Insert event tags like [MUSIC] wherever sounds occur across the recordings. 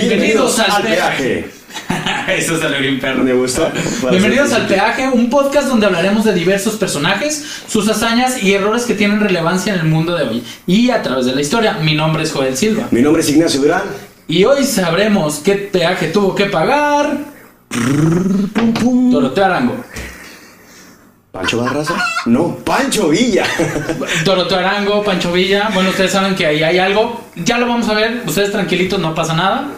Bienvenidos, al, peaje. [LAUGHS] Eso salió bien perro. ¿Me gustó? Bienvenidos al peaje, un podcast donde hablaremos de diversos personajes, sus hazañas y errores que tienen relevancia en el mundo de hoy y a través de la historia. Mi nombre es Joel Silva. Mi nombre es Ignacio Durán. Y hoy sabremos qué peaje tuvo que pagar. Doroteo Arango. ¿Pancho Barraza? No, Pancho Villa. [LAUGHS] Doroteo Arango, Pancho Villa. Bueno, ustedes saben que ahí hay algo. Ya lo vamos a ver. Ustedes tranquilitos, no pasa nada.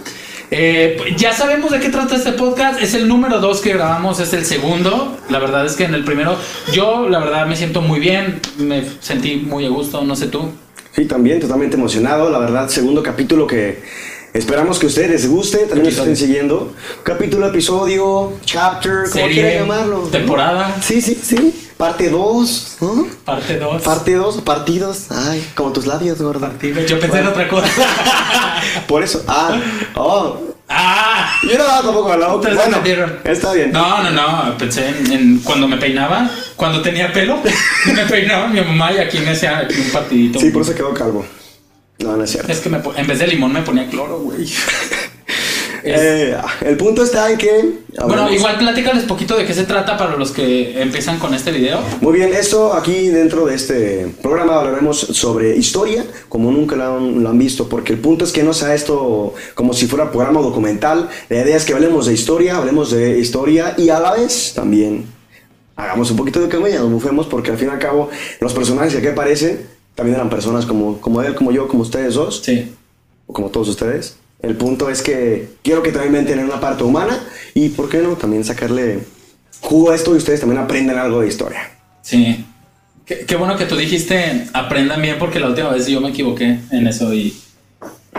Eh, ya sabemos de qué trata este podcast. Es el número dos que grabamos, es el segundo. La verdad es que en el primero, yo la verdad me siento muy bien. Me sentí muy a gusto, no sé tú. Sí, también totalmente emocionado. La verdad, segundo capítulo que esperamos que a ustedes les guste. También nos estén siguiendo. Capítulo, episodio, chapter, como quieran llamarlo. temporada. Sí, sí, sí. Parte 2. Parte 2. Parte 2, partidos. Ay, como tus labios, gorda. Yo pensé en otra cosa. [LAUGHS] Por eso. Ah, oh. ¡Ah! Yo no tampoco hablaba. Ustedes Bueno, está bien. No, no, no. Pensé en, en cuando me peinaba, cuando tenía pelo, [LAUGHS] me peinaba mi mamá y aquí me hacía aquí un partidito. Sí, por eso quedó calvo. No, no es cierto. Es que me, en vez de limón me ponía cloro, güey. [LAUGHS] Eh, el punto está en que. bueno, hablamos- igual platícales poquito de qué se trata para los que empiezan con este video. Muy bien, esto aquí dentro de este programa hablaremos sobre historia, como nunca lo han, lo han visto, porque el punto es que no sea esto como si fuera programa documental. La idea es que hablemos de historia, hablemos de historia y a la vez también hagamos un poquito de comedia, nos bufemos, porque al fin y al cabo los personajes que aquí aparecen también eran personas como, como él, como yo, como ustedes dos, Sí. o como todos ustedes. El punto es que quiero que también tener una parte humana y, ¿por qué no? También sacarle jugo a esto y ustedes también aprendan algo de historia. Sí. Qué, qué bueno que tú dijiste aprendan bien porque la última vez yo me equivoqué en eso y...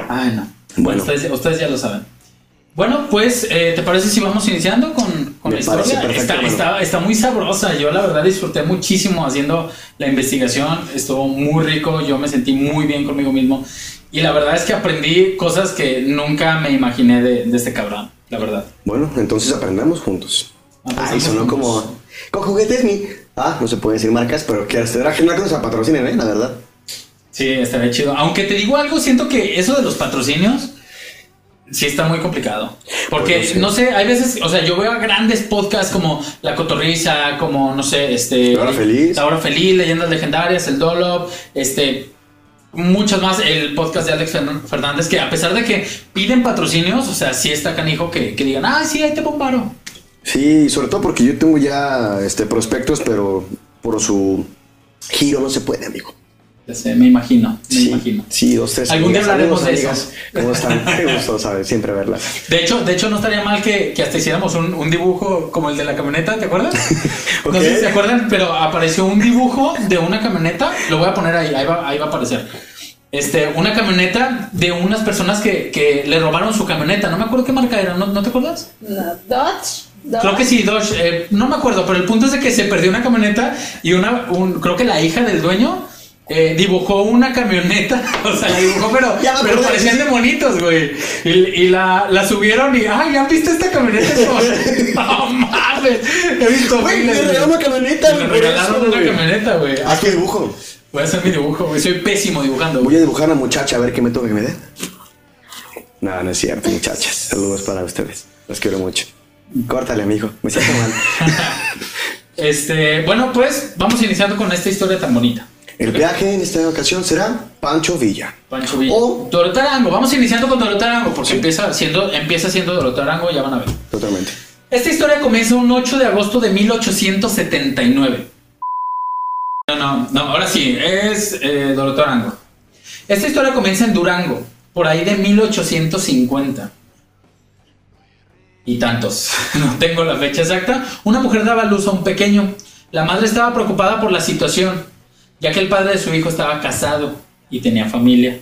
Ay, no. Bueno. Ustedes, ustedes ya lo saben. Bueno, pues, eh, ¿te parece si vamos iniciando con, la historia? está, hermano. está, está muy sabrosa. Yo la verdad disfruté muchísimo haciendo la investigación. Estuvo muy rico. Yo me sentí muy bien conmigo mismo. Y la verdad es que aprendí cosas que nunca me imaginé de, de este cabrón. La verdad. Bueno, entonces aprendamos juntos. Aprendamos Ay, sonó juntos. como. Con juguetes mi. Ah, no se puede decir marcas, pero que será que nos patrocinen, ¿eh? La verdad. Sí, estaría chido. Aunque te digo algo, siento que eso de los patrocinios sí está muy complicado. Porque, Pues no sé. no sé, hay veces, o sea, yo veo a grandes podcasts como La Cotorriza, como, no sé, este... La Hora Feliz. La Hora Feliz, Leyendas Legendarias, El Dolop, este... Muchas más, el podcast de Alex Fern- Fernández, que a pesar de que piden patrocinios, o sea, sí está canijo que, que digan, ah, sí, ahí te varo". Sí, sobre todo porque yo tengo ya este, prospectos, pero por su giro no se puede, amigo. Sé, me imagino, me sí, imagino. Sí, dos, tres. Algún día hablaremos de amigas, ¿Cómo están? [LAUGHS] Qué gusto, ¿sabes? Siempre verlas. De hecho, de hecho, no estaría mal que, que hasta hiciéramos un, un dibujo como el de la camioneta, ¿te acuerdas? Ok. [LAUGHS] No sé si se acuerdan, pero apareció un dibujo de una camioneta. Lo voy a poner ahí, ahí va, ahí va a aparecer. Este, una camioneta de unas personas que, que le robaron su camioneta. No me acuerdo qué marca era, ¿no, ¿no te acuerdas? No, Dodge. Dodge. Creo que sí, Dodge. eh, no me acuerdo, pero el punto es de que se perdió una camioneta y una, un- creo que la hija del dueño eh, dibujó una camioneta. [LAUGHS] O sea, la dibujó, pero, [LAUGHS] pero parecían de monitos, güey. Y, y la, la subieron y, ay, ¿han visto esta camioneta? [LAUGHS] No mames, he visto Güey, miles, me regalaron una camioneta, Me güey, regalaron una camioneta, güey. Haz tu dibujo. Voy a hacer mi dibujo, güey. Soy pésimo dibujando, Voy a dibujar a una muchacha a ver qué me toca que me dé. No, no es cierto, muchachas. Saludos para ustedes. Los quiero mucho. Córtale, amigo. Me siento mal. Este, bueno, pues vamos iniciando con esta historia tan bonita. El peaje en esta ocasión será Pancho Villa. Pancho Villa. O- Doroteo Arango. Vamos iniciando con Doroteo Arango porque empieza siendo, empieza siendo Doroteo Arango, ya van a ver. Totalmente. Esta historia comienza un 8 de agosto de 1879. No, no, no, ahora sí, es eh, Arango. Esta historia comienza en Durango, por ahí de 1850. Y tantos, [LAUGHS] no tengo la fecha exacta. Una mujer daba a luz a un pequeño. La madre estaba preocupada por la situación, ya que el padre de su hijo estaba casado y tenía familia.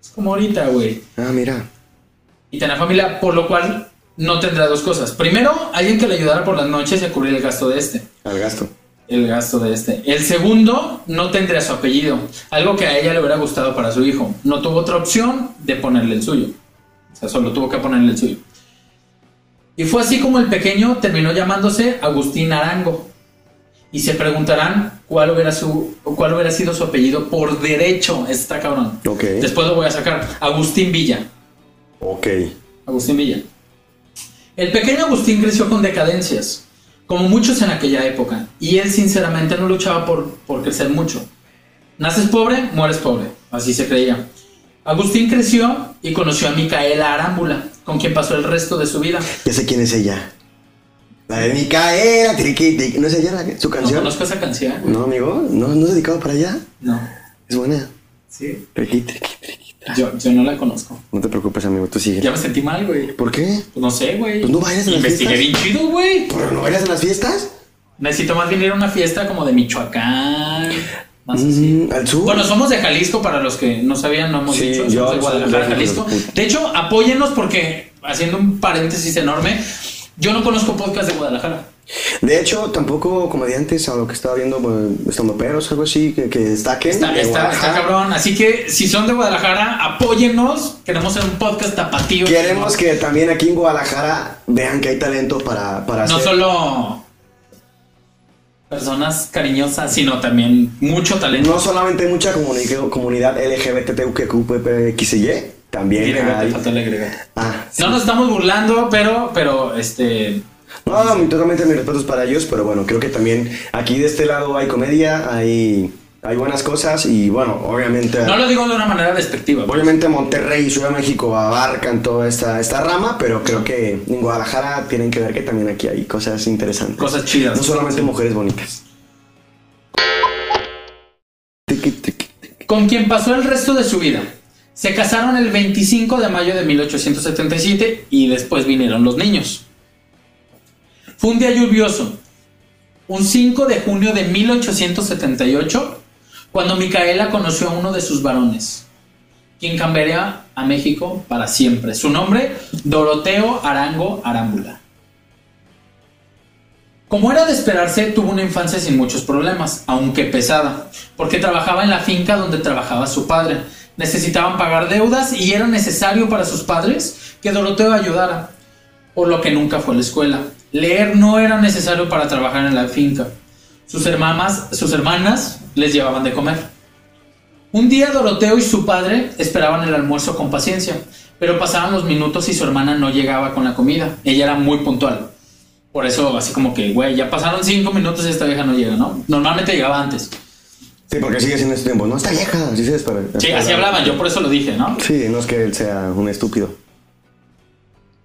Es como ahorita, güey Ah, mira. y tener familia, por lo cual no tendrá dos cosas. Primero, alguien que le ayudara por las noches y a cubrir el gasto de este. Al gasto. El gasto de este. El segundo, no tendría su apellido. Algo que a ella le hubiera gustado para su hijo. No tuvo otra opción de ponerle el suyo. O sea, solo tuvo que ponerle el suyo. Y fue así como el pequeño terminó llamándose Agustín Arango. Y se preguntarán cuál hubiera, su, cuál hubiera sido su apellido por derecho. Está cabrón. Ok. Después lo voy a sacar. Agustín Villa. Ok. Agustín Villa. El pequeño Agustín creció con decadencias, como muchos en aquella época, y él sinceramente no luchaba por, por crecer mucho. Naces pobre, mueres pobre, así se creía. Agustín creció y conoció a Micaela Arámbula, con quien pasó el resto de su vida. Ya sé quién es ella. La de Micaela, triqui, triqui. ¿No es ella la, su No canción? conozco esa canción. No, amigo, ¿no, no has dedicado para allá? No. Es buena. Sí. Triqui, triqui, triqui. Yo, yo no la conozco. No te preocupes, amigo, tú sigue. Ya me sentí mal, güey. ¿Por qué? Pues no sé, güey. Pues no bailas en las Investigué bien fiestas. chido, güey. ¿Pero no bailas en las fiestas? Necesito más bien ir a una fiesta como de Michoacán. Más así. Mm, ¿Al sur? Bueno, somos de Jalisco, para los que no sabían, no hemos Sí, dicho. yo Somos de Guadalajara. Jalisco. De hecho, apóyennos porque, haciendo un paréntesis enorme, yo no conozco podcast de Guadalajara. De hecho, tampoco comediantes, a lo que estaba viendo, estando peros, algo así, que, que destaquen. Está, de está, está Guadalajara. cabrón. Así que, si son de Guadalajara, apóyennos. Queremos hacer un podcast tapatío. Queremos que también aquí en Guadalajara vean que hay talento para, para No hacer. solo personas cariñosas, sino también mucho talento. No solamente mucha comuni- comunidad LGBTQQPXY, también Agrégate, hay... falta el agregate. Ah, sí. No nos estamos burlando, pero, pero, este, No, mi- totalmente mis respetos para ellos, pero bueno, creo que también aquí de este lado hay comedia, hay, hay buenas cosas y bueno, obviamente... no lo digo de una manera despectiva. pues. Obviamente Monterrey y Ciudad de México abarcan toda esta, esta rama, pero creo que en Guadalajara tienen que ver que también aquí hay cosas interesantes. Cosas chidas. No solamente mujeres bonitas. Con quien pasó el resto de su vida. Se casaron el 25 de mayo de 1877 y después vinieron los niños. Fue un día lluvioso, un 5 de junio de 1878, cuando Micaela conoció a uno de sus varones, quien cambiaría a México para siempre. Su nombre, Doroteo Arango Arámbula. Como era de esperarse, tuvo una infancia sin muchos problemas, aunque pesada, porque trabajaba en la finca donde trabajaba su padre. Necesitaban pagar deudas y era necesario para sus padres que Doroteo ayudara, por lo que nunca fue a la escuela. Leer no era necesario para trabajar en la finca. Sus hermanas, sus hermanas les llevaban de comer. Un día Doroteo y su padre esperaban el almuerzo con paciencia, pero pasaban los minutos y su hermana no llegaba con la comida. Ella era muy puntual. Por eso, así como que, güey, ya pasaron cinco minutos y esta vieja no llega, ¿no? Normalmente llegaba antes. Sí, porque sigue siendo este tiempo. No, está vieja. Así se. Sí, así hablaban, yo por eso lo dije, ¿no? Sí, no es que él sea un estúpido.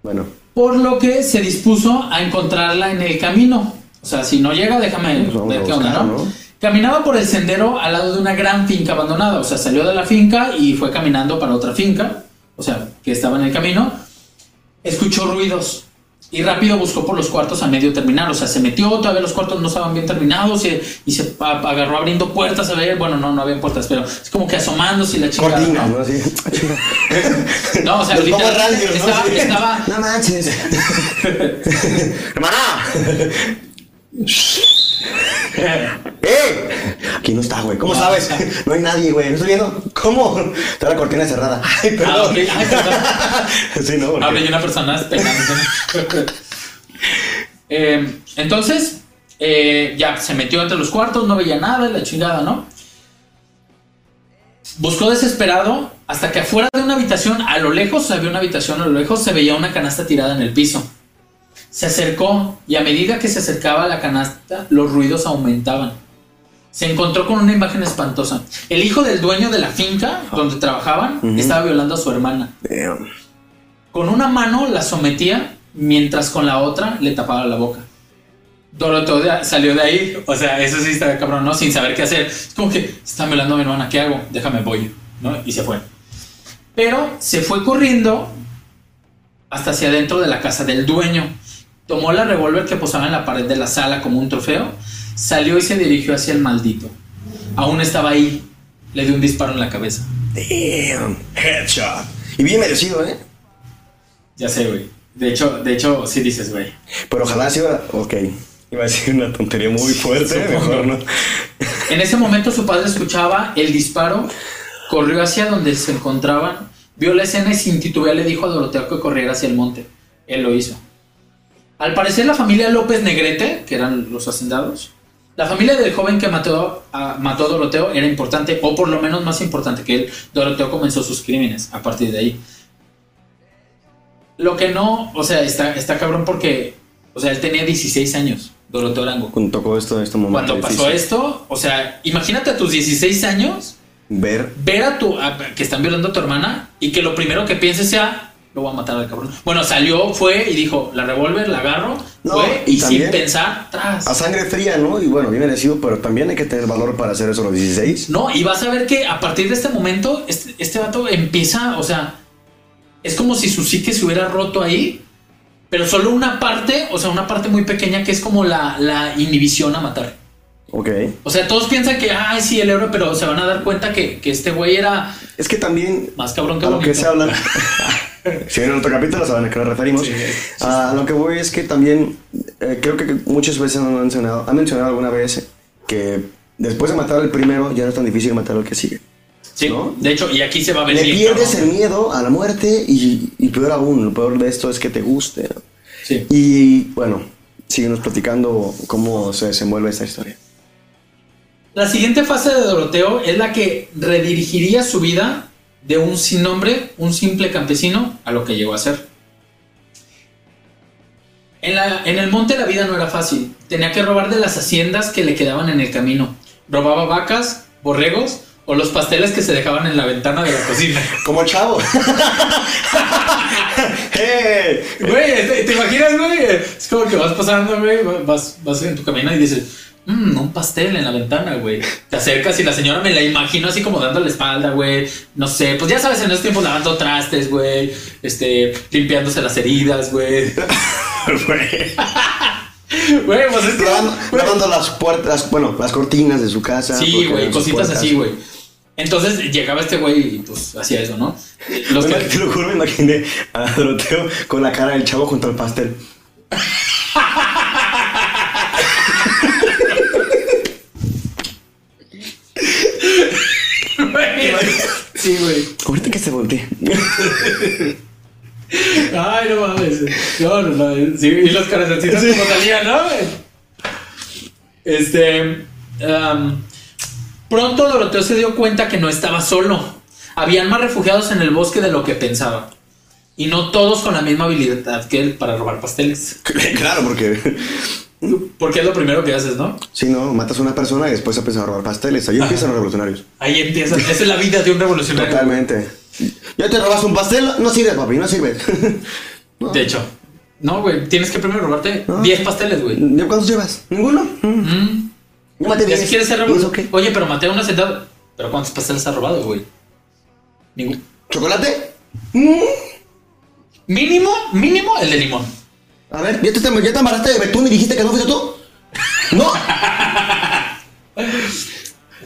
Bueno. Por lo que se dispuso a encontrarla en el camino. O sea, si no llega, déjame Pues ver qué onda. ¿no? Caminaba por el sendero al lado de una gran finca abandonada. O sea, salió de la finca y fue caminando para otra finca. O sea, que estaba en el camino. Escuchó ruidos y rápido buscó por los cuartos a medio terminar. O sea, se metió, todavía los cuartos no estaban bien terminados y, y se a- agarró abriendo puertas a ver. Bueno, no, no había puertas, pero es como que asomándose y la. Cortinas, [LAUGHS] ¿no? o sea, estaba, Sí. estaba, No manches. [LAUGHS] ¡Hermana! [LAUGHS] [LAUGHS] ¡Eh! Aquí no está, güey. ¿Cómo No, sabes? [LAUGHS] no hay nadie, güey. ¿No estoy viendo? ¿Cómo? Está la cortina cerrada. Ay, perdón. Ah, ok. [LAUGHS] Ay, perdón. sí, no. Habla y una persona. Eh, entonces, eh, ya se metió entre los cuartos, no veía nada, la chingada, ¿no? Buscó desesperado hasta que afuera de una habitación, a lo lejos, había una habitación a lo lejos, se veía una canasta tirada en el piso. Se acercó y a medida que se acercaba a la canasta, los ruidos aumentaban. Se encontró con una imagen espantosa. El hijo del dueño de la finca donde trabajaban estaba violando a su hermana. Damn. Con una mano la sometía mientras con la otra le tapaba la boca. Doroteo salió de ahí, o sea, eso sí está cabrón, ¿no? Sin saber qué hacer. Es como que está violando a mi hermana, ¿qué hago? Déjame voy, ¿no? Y se fue. Pero se fue corriendo hasta hacia adentro de la casa del dueño. Tomó la revólver que posaba en la pared de la sala como un trofeo, salió y se dirigió hacia el maldito. Aún estaba ahí. Le dio un disparo en la cabeza. Damn. Headshot. Y bien merecido, ¿eh? Ya sé, güey. De hecho, de hecho, sí dices, güey. Pero ojalá sea. Ok. Iba a decir una tontería muy fuerte. Supongo. Mejor no. En ese momento su padre escuchaba el disparo, corrió hacia donde se encontraban, vio la escena y sin titubear le dijo a Doroteo que corriera hacia el monte. Él lo hizo. Al parecer la familia López Negrete, que eran los hacendados, La familia del joven que mató a, mató a Doroteo era importante, o por lo menos más importante que él. Doroteo comenzó sus crímenes a partir de ahí. Lo que no, o sea, está, está cabrón porque, o sea, él tenía 16 años, Doroteo Arango. Cuando tocó esto, este momento. Cuando pasó difícil. esto, o sea, imagínate a tus 16 años Ver. ver a tu a- que están violando a tu hermana y que lo primero que pienses sea lo voy a matar al cabrón. Bueno, salió, fue y dijo, la revólver, la agarro, No, fue y y, también- sin pensar, tras. A sangre fría, ¿no? Y bueno, bien merecido, pero también hay que tener valor para hacer eso a los 16. No, y vas a ver que a partir de este momento, este, este vato empieza, o sea, es como si su psique se hubiera roto ahí, pero solo una parte, o sea, una parte muy pequeña que es como la, la inhibición a matar. Ok. O sea, todos piensan que, ay, sí, el héroe, pero se van a dar cuenta que, que este güey era Es que también más cabrón que a lo que se habla. [LAUGHS] si ven en otro capítulo saben a qué nos referimos. Sí, a lo que voy es que también eh, creo que muchas veces han mencionado, han mencionado alguna vez que después de matar al primero ya no es tan difícil matar al que sigue. Sí, ¿no? de hecho, y aquí se va a ver Le pierdes cabrón. el miedo a la muerte y, y peor aún, lo peor de esto es que te guste. ¿no? Sí. Y bueno, síguenos platicando cómo se desenvuelve esta historia. La siguiente fase de Doroteo es la que redirigiría su vida de un sin nombre, un simple campesino, a lo que llegó a ser. En, la- en el monte la vida no era fácil. Tenía que robar de las haciendas que le quedaban en el camino. Robaba vacas, borregos o los pasteles que se dejaban en la ventana de la cocina. [LAUGHS] Como chavo. [LAUGHS] ¡Hey! Güey, ¿te, te imaginas, güey? Es como que vas pasando, güey, vas, vas en tu camino y dices, mmm, un pastel en la ventana, güey. Te acercas y la señora me la imagino así como dando la espalda, güey. No sé, pues ya sabes, en esos tiempos lavando trastes, güey. Este, limpiándose las heridas, güey. [LAUGHS] Güey, pues es que. Lavando, las puertas, bueno, las cortinas de su casa. Sí, güey, cositas así, güey. Entonces llegaba este güey y pues hacía eso, ¿no? Los que- imag- Te lo juro, me imaginé a Doroteo con la cara del chavo junto al pastel. [LAUGHS] Sí, güey. Ahorita que se voltee. Ay, no mames. No, no, no. Sí, y los corazoncitos como salían, ¿no? Este. pronto Doroteo se dio cuenta que no estaba solo. Habían más refugiados en el bosque de lo que pensaba. Y no todos con la misma habilidad que él para robar pasteles. [LAUGHS] claro, porque Porque es lo primero que haces, ¿no? si no, matas a una persona y después empiezas a robar pasteles. Ahí empiezan los revolucionarios. Ahí empieza. Esa es la vida de un revolucionario. Totalmente. Ya te robas un pastel, no sirve, papi, no sirve. [LAUGHS] No. De hecho. No, güey. Tienes que primero robarte No. 10 pasteles, güey. ¿De cuántos llevas? ¿Ninguno? Mm. Mm. Yo maté Ya si 10. quieres ser ¿Y eso revolucionario. Oye, pero maté a una sentada. ¿Pero cuántos pasteles has robado, güey? Ningún. ¿Chocolate? Mínimo, mínimo el de limón. A ver, ¿ya te, ya te de betún y dijiste que no fuiste tú? No. [LAUGHS]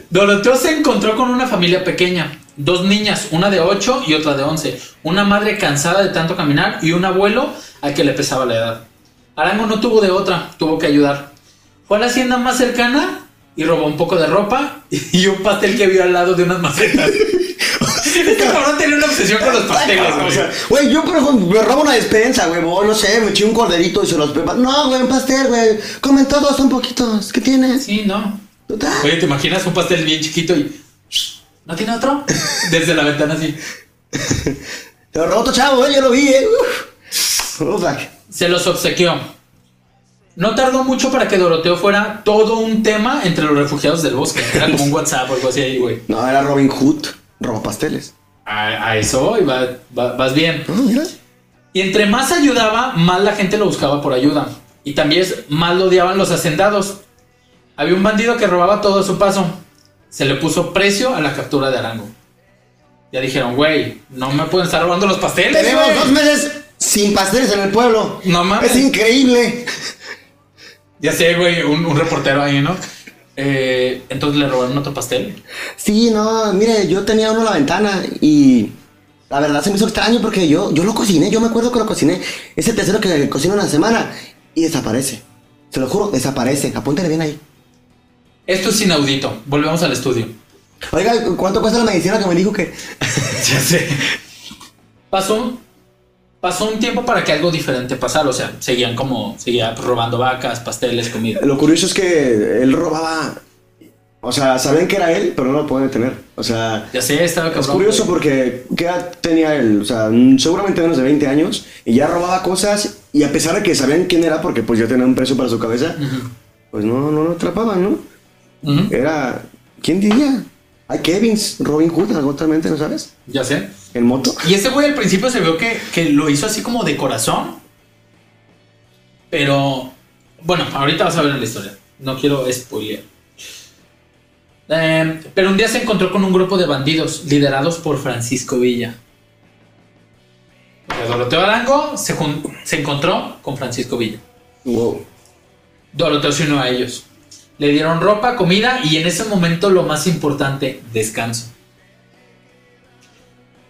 Doroteo se encontró con una familia pequeña. Dos niñas, una de 8 y otra de 11. Una madre cansada de tanto caminar y un abuelo al que le pesaba la edad. Arango no tuvo de otra, tuvo que ayudar. Fue a la hacienda más cercana y robó un poco de ropa [LAUGHS] y un pastel que vio al lado de unas macetas. Este cabrón tenía una obsesión con los pasteles, O güey. sea, güey, yo por ejemplo me robo una despensa, güey, o no sé, me eché un corderito y se los preparo. No, güey, un pastel, güey. Comen todos, son poquitos. ¿Qué tienes? Sí, no. Total. Oye, ¿te imaginas un pastel bien chiquito y... ¿No tiene otro? Desde la ventana así. Se lo robó otro chavo, eh, yo lo vi, eh. Uf. Se los obsequió. No tardó mucho para que Doroteo fuera todo un tema entre los refugiados del bosque. Era como un [LAUGHS] WhatsApp o algo así ahí, güey. No, era Robin Hood, roba pasteles. A, a eso voy, va- va- vas bien. Mira. Y entre más ayudaba, más la gente lo buscaba por ayuda. Y también más lo odiaban los hacendados. Había un bandido que robaba todo a su paso. Se le puso precio a la captura de Arango. Ya dijeron, güey, no me pueden estar robando los pasteles. Tenemos güey". dos meses sin pasteles en el pueblo. No mames. Es increíble. Ya sé, güey, un, un reportero ahí, ¿no? Eh, entonces le robaron otro pastel. Sí, no, mire, yo tenía uno en la ventana y la verdad se me hizo extraño porque yo, yo lo cociné, yo me acuerdo que lo cociné. Es el tercero que cocino una semana y desaparece. Se lo juro, desaparece. Apúntale bien ahí. Esto es inaudito. Volvemos al estudio. Oiga, ¿cuánto cuesta la medicina que me dijo que? [LAUGHS] Ya sé. Pasó. Pasó un tiempo para que algo diferente pasara. O sea, seguían como, seguía robando vacas, pasteles, comida. Lo curioso es que él robaba. O sea, sabían que era él, pero no lo pueden detener. O sea, Ya sé, estaba cabrón. es curioso güey. porque ¿qué edad tenía él? O sea, mm, seguramente menos de 20 años y ya robaba cosas y a pesar de que sabían quién era porque pues ya tenía un precio para su cabeza, pues no, no lo atrapaban, ¿no? Era, ¿quién diría? Hay Kevins, Robin Hood, totalmente, ¿no sabes? Ya sé. En moto. Y ese güey al principio se vio que, que lo hizo así como de corazón. Pero, bueno, ahorita vas a ver la historia. No quiero spoilear. Eh, pero un día se encontró con un grupo de bandidos liderados por Francisco Villa. Doroteo Arango se, se encontró con Francisco Villa. Wow. Doroteo se unió a ellos. Le dieron ropa, comida y en ese momento lo más importante, descanso.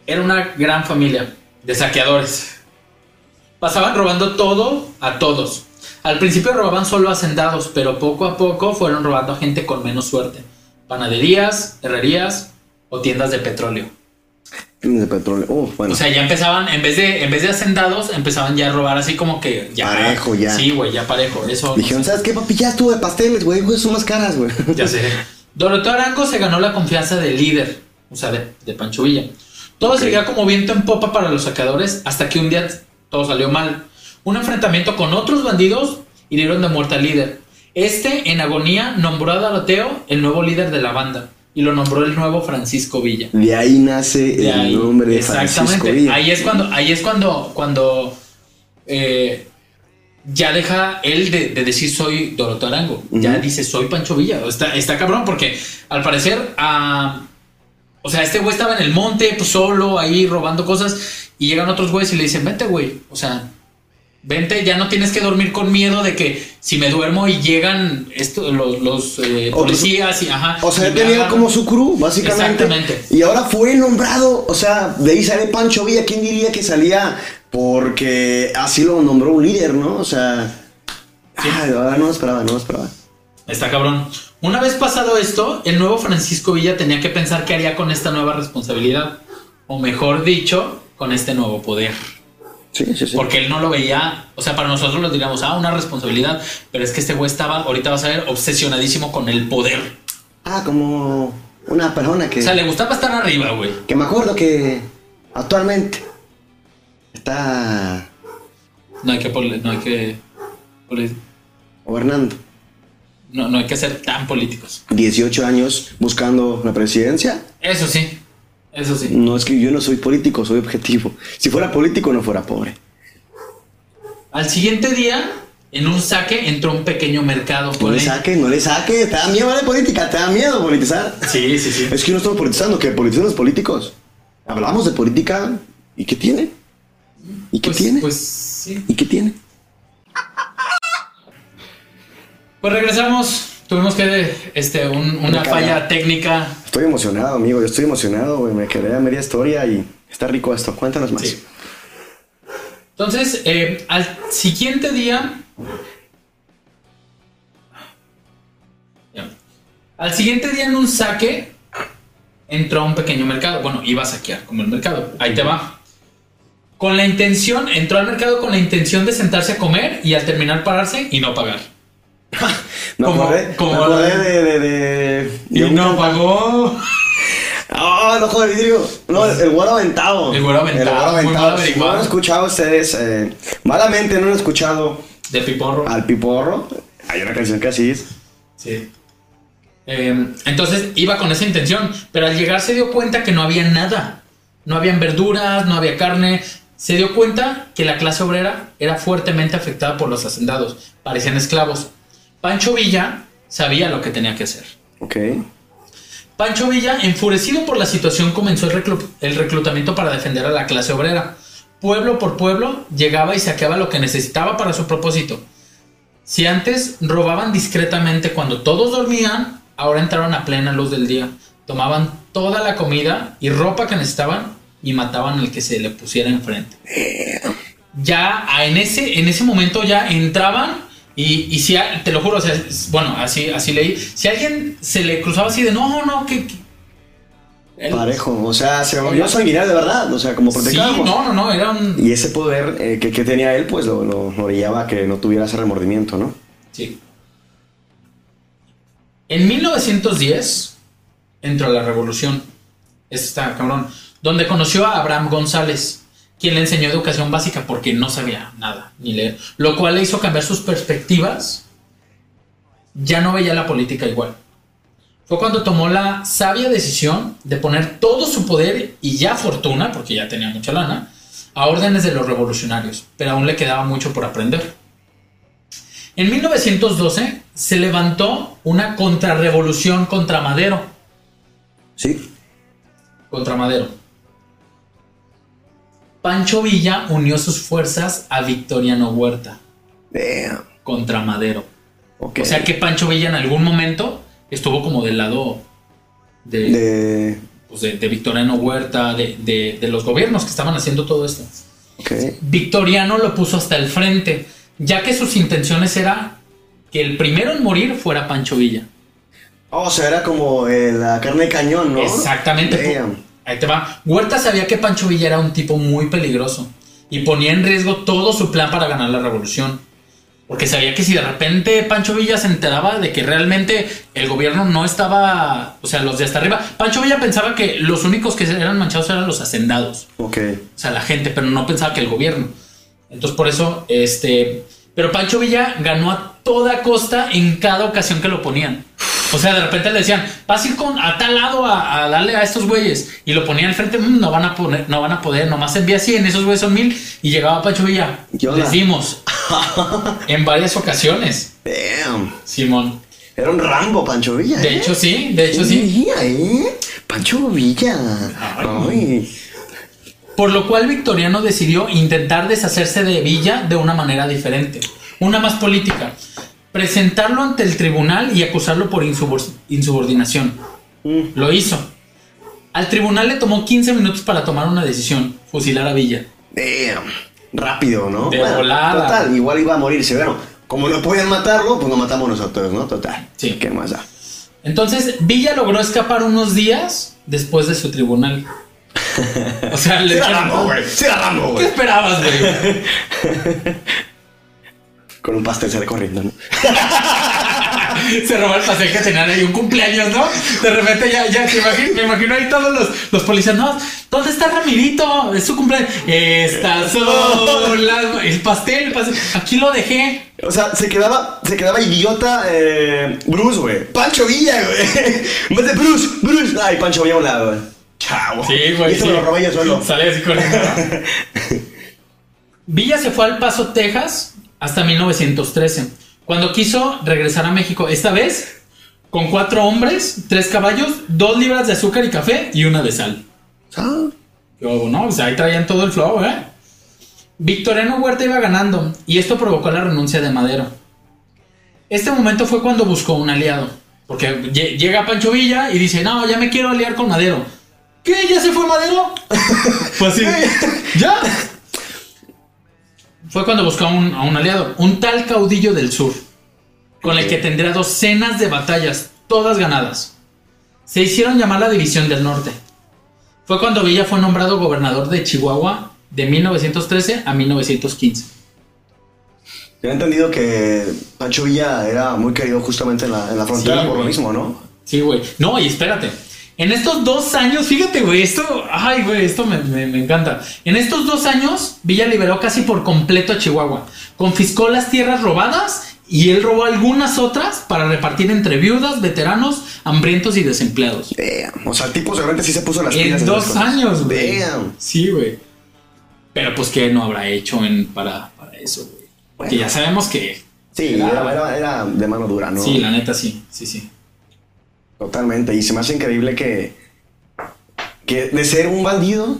Era una gran familia de saqueadores. Pasaban robando todo a todos. Al principio robaban solo a hacendados, pero poco a poco fueron robando a gente con menos suerte. Panaderías, herrerías o tiendas de petróleo. De petróleo. Oh, bueno. O sea, ya empezaban, en vez de, en vez de hacendados, empezaban ya a robar así como que ya. Parejo, ya. Sí, güey, ya parejo. Eso. Dijeron, ¿sabes qué, papi? Ya estuvo de pasteles, güey, güey, son más caras, güey. [LAUGHS] Ya sé. Doroteo Arango se ganó la confianza del líder, o sea, de, de Pancho Villa. Todo Ok. seguía como viento en popa para los saqueadores hasta que un día todo salió mal. Un enfrentamiento con otros bandidos hirieron de muerte al líder. Este, en agonía, nombró a Doroteo el nuevo líder de la banda y lo nombró el nuevo Francisco Villa. De ahí nace De el ahí- nombre de Francisco. Villa. Ahí es cuando, ahí es cuando, cuando eh, ya deja él de, de decir soy Doroteo Arango. Ya dice soy Pancho Villa. Está, está cabrón porque al parecer, o sea, este güey estaba en el monte, pues solo ahí robando cosas y llegan otros güeyes y le dicen, vente güey. O sea, vente, ya no tienes que dormir con miedo de que si me duermo y llegan esto, los, los, eh, policías y ajá. O sea, él tenía agarran". como su crew, básicamente. Exactamente. Y ahora fue nombrado, o sea, de ahí sale Pancho Villa. ¿Quién diría que salía porque así lo nombró un líder, ¿no? O sea, ay, de verdad no lo esperaba, no lo esperaba. Está cabrón. Una vez pasado esto, el nuevo Francisco Villa tenía que pensar qué haría con esta nueva responsabilidad. O mejor dicho, con este nuevo poder. Sí, sí, sí. Porque él no lo veía, o sea, para nosotros lo diríamos, ah, una responsabilidad. Pero es que este güey estaba, ahorita vas a ver, obsesionadísimo con el poder. Ah, como una persona que, O sea, le gustaba estar arriba, güey. que me acuerdo que actualmente está No hay que, poli- no hay que, gobernando. no, no hay que ser tan políticos. 18 años buscando la presidencia. Eso sí, eso sí. No es que yo no soy político, soy objetivo. Si fuera político no fuera pobre. Al siguiente día, en un saque, entró un pequeño mercado. No le saque, no le saque. Te da miedo la política, te da miedo politizar. Sí, sí, sí. Es que no estamos politizando, que politizan los políticos. Hablamos de política y ¿qué tiene? ¿Y qué Pues- tiene? Pues sí. ¿Y qué tiene? Pues regresamos. Tuvimos que este un- una falla técnica. Estoy emocionado, amigo. Yo estoy emocionado, güey. Me quedé a media historia y está rico esto. Cuéntanos más. Sí. Entonces, eh, al siguiente día. Al siguiente día en un saque entró a un pequeño mercado. Bueno, iba a saquear como el mercado. Ahí te va. Con la intención, entró al mercado con la intención de sentarse a comer y al terminar pararse y no pagar. [LAUGHS] Me Como- acordé, como- me acordé de, de, de- de un- pagó. ¡Ah, el ojo de vidrio! No, el, el güero aventado. El güero aventado, muy mal Si no han escuchado ustedes, eh, malamente no han escuchado De piporro. al piporro. Hay una canción que así es. Sí. Eh, entonces iba con esa intención, pero al llegar se dio cuenta que no había nada. No habían verduras, no había carne. Se dio cuenta que la clase obrera era fuertemente afectada por los hacendados. Parecían esclavos. Pancho Villa sabía lo que tenía que hacer. Ok. Pancho Villa, enfurecido por la situación, comenzó el, reclu- el reclutamiento para defender a la clase obrera. Pueblo por pueblo llegaba y saqueaba lo que necesitaba para su propósito. Si antes robaban discretamente cuando todos dormían, ahora entraron a plena luz del día. Tomaban toda la comida y ropa que necesitaban y mataban al que se le pusiera enfrente. Ya en ese, en ese momento ya entraban y, y si, a- te lo juro, o sea, bueno, así, así leí, si a alguien se le cruzaba así de, no, no, que, que-". Él- Parejo, o sea, se volvió sanguinario de verdad, o sea, como Sí, protecábamos. no, no, no, era un... Y ese poder eh, que, que tenía él, pues lo, lo, orillaba a que no tuviera ese remordimiento, ¿no? Sí. En 1910 entró a la revolución. Está cabrón. Donde conoció a Abraham González, quien le enseñó educación básica porque no sabía nada ni leer. Lo cual le hizo cambiar sus perspectivas. Ya no veía la política igual. Fue cuando tomó la sabia decisión de poner todo su poder y ya fortuna, porque ya tenía mucha lana, a órdenes de los revolucionarios. Pero aún le quedaba mucho por aprender. En 1912 se levantó una contrarrevolución contra Madero. Sí. Contra Madero. Pancho Villa unió sus fuerzas a Victoriano Huerta Damn. contra Madero. O sea que Pancho Villa en algún momento estuvo como del lado de, De... pues, de- de Victoriano Huerta, de, los gobiernos que estaban haciendo todo esto. Victoriano lo puso hasta el frente, ya que sus intenciones era que el primero en morir fuera Pancho Villa. Oh, o sea, era como eh, la carne de cañón, ¿no? Exactamente. Damn. Ahí te va. Huerta sabía que Pancho Villa era un tipo muy peligroso y ponía en riesgo todo su plan para ganar la revolución. Porque sabía que si de repente Pancho Villa se enteraba de que realmente el gobierno no estaba, o sea, los de hasta arriba, Pancho Villa pensaba que los únicos que eran manchados eran los hacendados, Ok. o sea, la gente, pero no pensaba que el gobierno. Entonces por eso, este, pero Pancho Villa ganó a toda costa en cada ocasión que lo ponían. O sea, de repente le decían, vas a ir con, a tal lado a, a darle a estos güeyes. Y lo ponían al frente, "Mm, no van a poner, no van a poder, nomás envía 100, esos güeyes son mil. Y llegaba Pancho Villa. Dimos. [LAUGHS] en varias ocasiones, Damn. Simón. Era un Rambo, Pancho Villa. De ¿eh? hecho, sí, de hecho, sí. Villa, ¿eh? Pancho Villa. Ay. Por lo cual Victoriano decidió intentar deshacerse de Villa de una manera diferente, una más política. Presentarlo ante el tribunal y acusarlo por insubor- insubordinación. Mm. Lo hizo. Al tribunal le tomó 15 minutos para tomar una decisión, fusilar a Villa. Damn. Rápido, ¿no? De volada. Total, igual iba a morirse. Bueno, como no podían matarlo, pues lo matamos nosotros, ¿no? Total. Sí. ¿Qué más da? Entonces, Villa logró escapar unos días después de su tribunal. [LAUGHS] O sea, le dijeron, güey. ¿qué esperabas, güey? [LAUGHS] Con un pastel sale corriendo, ¿no? [LAUGHS] Se robó el pastel que tenían ahí un cumpleaños, ¿no? De repente ya, ya te imagino, me imagino ahí todos los, los policías, no, ¿dónde está Ramirito? Es su cumpleaños. Estas [LAUGHS] son las, el pastel, el pastel. Aquí lo dejé. O sea, se quedaba, se quedaba idiota eh, Bruce, güey. Pancho Villa, güey. [LAUGHS] En vez de Bruce, Bruce. Ay, Pancho Villa a un lado, güey. Chao. Sí, güey. Y esto sí. me lo robé yo solo. Sale así corriendo. Villa se fue al Paso, Texas, hasta 1913, cuando quiso regresar a México. Esta vez con cuatro hombres, tres caballos, dos libras de azúcar y café y una de sal. Ah, hubo, ¿no? O sea, ahí traían todo el flow, ¿eh? Victoriano Huerta iba ganando y esto provocó la renuncia de Madero. Este momento fue cuando buscó un aliado. Porque lle- llega Pancho Villa y dice, no, ya me quiero aliar con Madero. ¿Qué? ¿Ya se fue Madero? [LAUGHS] Pues sí. [LAUGHS] ¿Ya? Fue cuando buscó a un, a un aliado, un tal caudillo del sur, con el que tendría docenas de batallas, todas ganadas. Se hicieron llamar la División del Norte. Fue cuando Villa fue nombrado gobernador de Chihuahua de 1913 a 1915. Yo he entendido que Pancho Villa era muy querido justamente en la, en la frontera Sí, por lo mismo, ¿no? Sí, güey. No, y espérate. En estos dos años, fíjate, güey, esto, ay, güey, esto me, me- me encanta. En estos dos años, Villa liberó casi por completo a Chihuahua. Confiscó las tierras robadas y él robó algunas otras para repartir entre viudas, veteranos, hambrientos y desempleados. Damn. O sea, el tipo seguramente sí se puso las pilas. En dos años, güey. Sí, güey. Pero pues, ¿qué no habrá hecho en, para, para eso, güey? Bueno. ya sabemos que... Sí, era- era de mano dura, ¿no? Sí, la neta, sí, sí, sí. Totalmente. Y se me hace increíble que, que de ser un bandido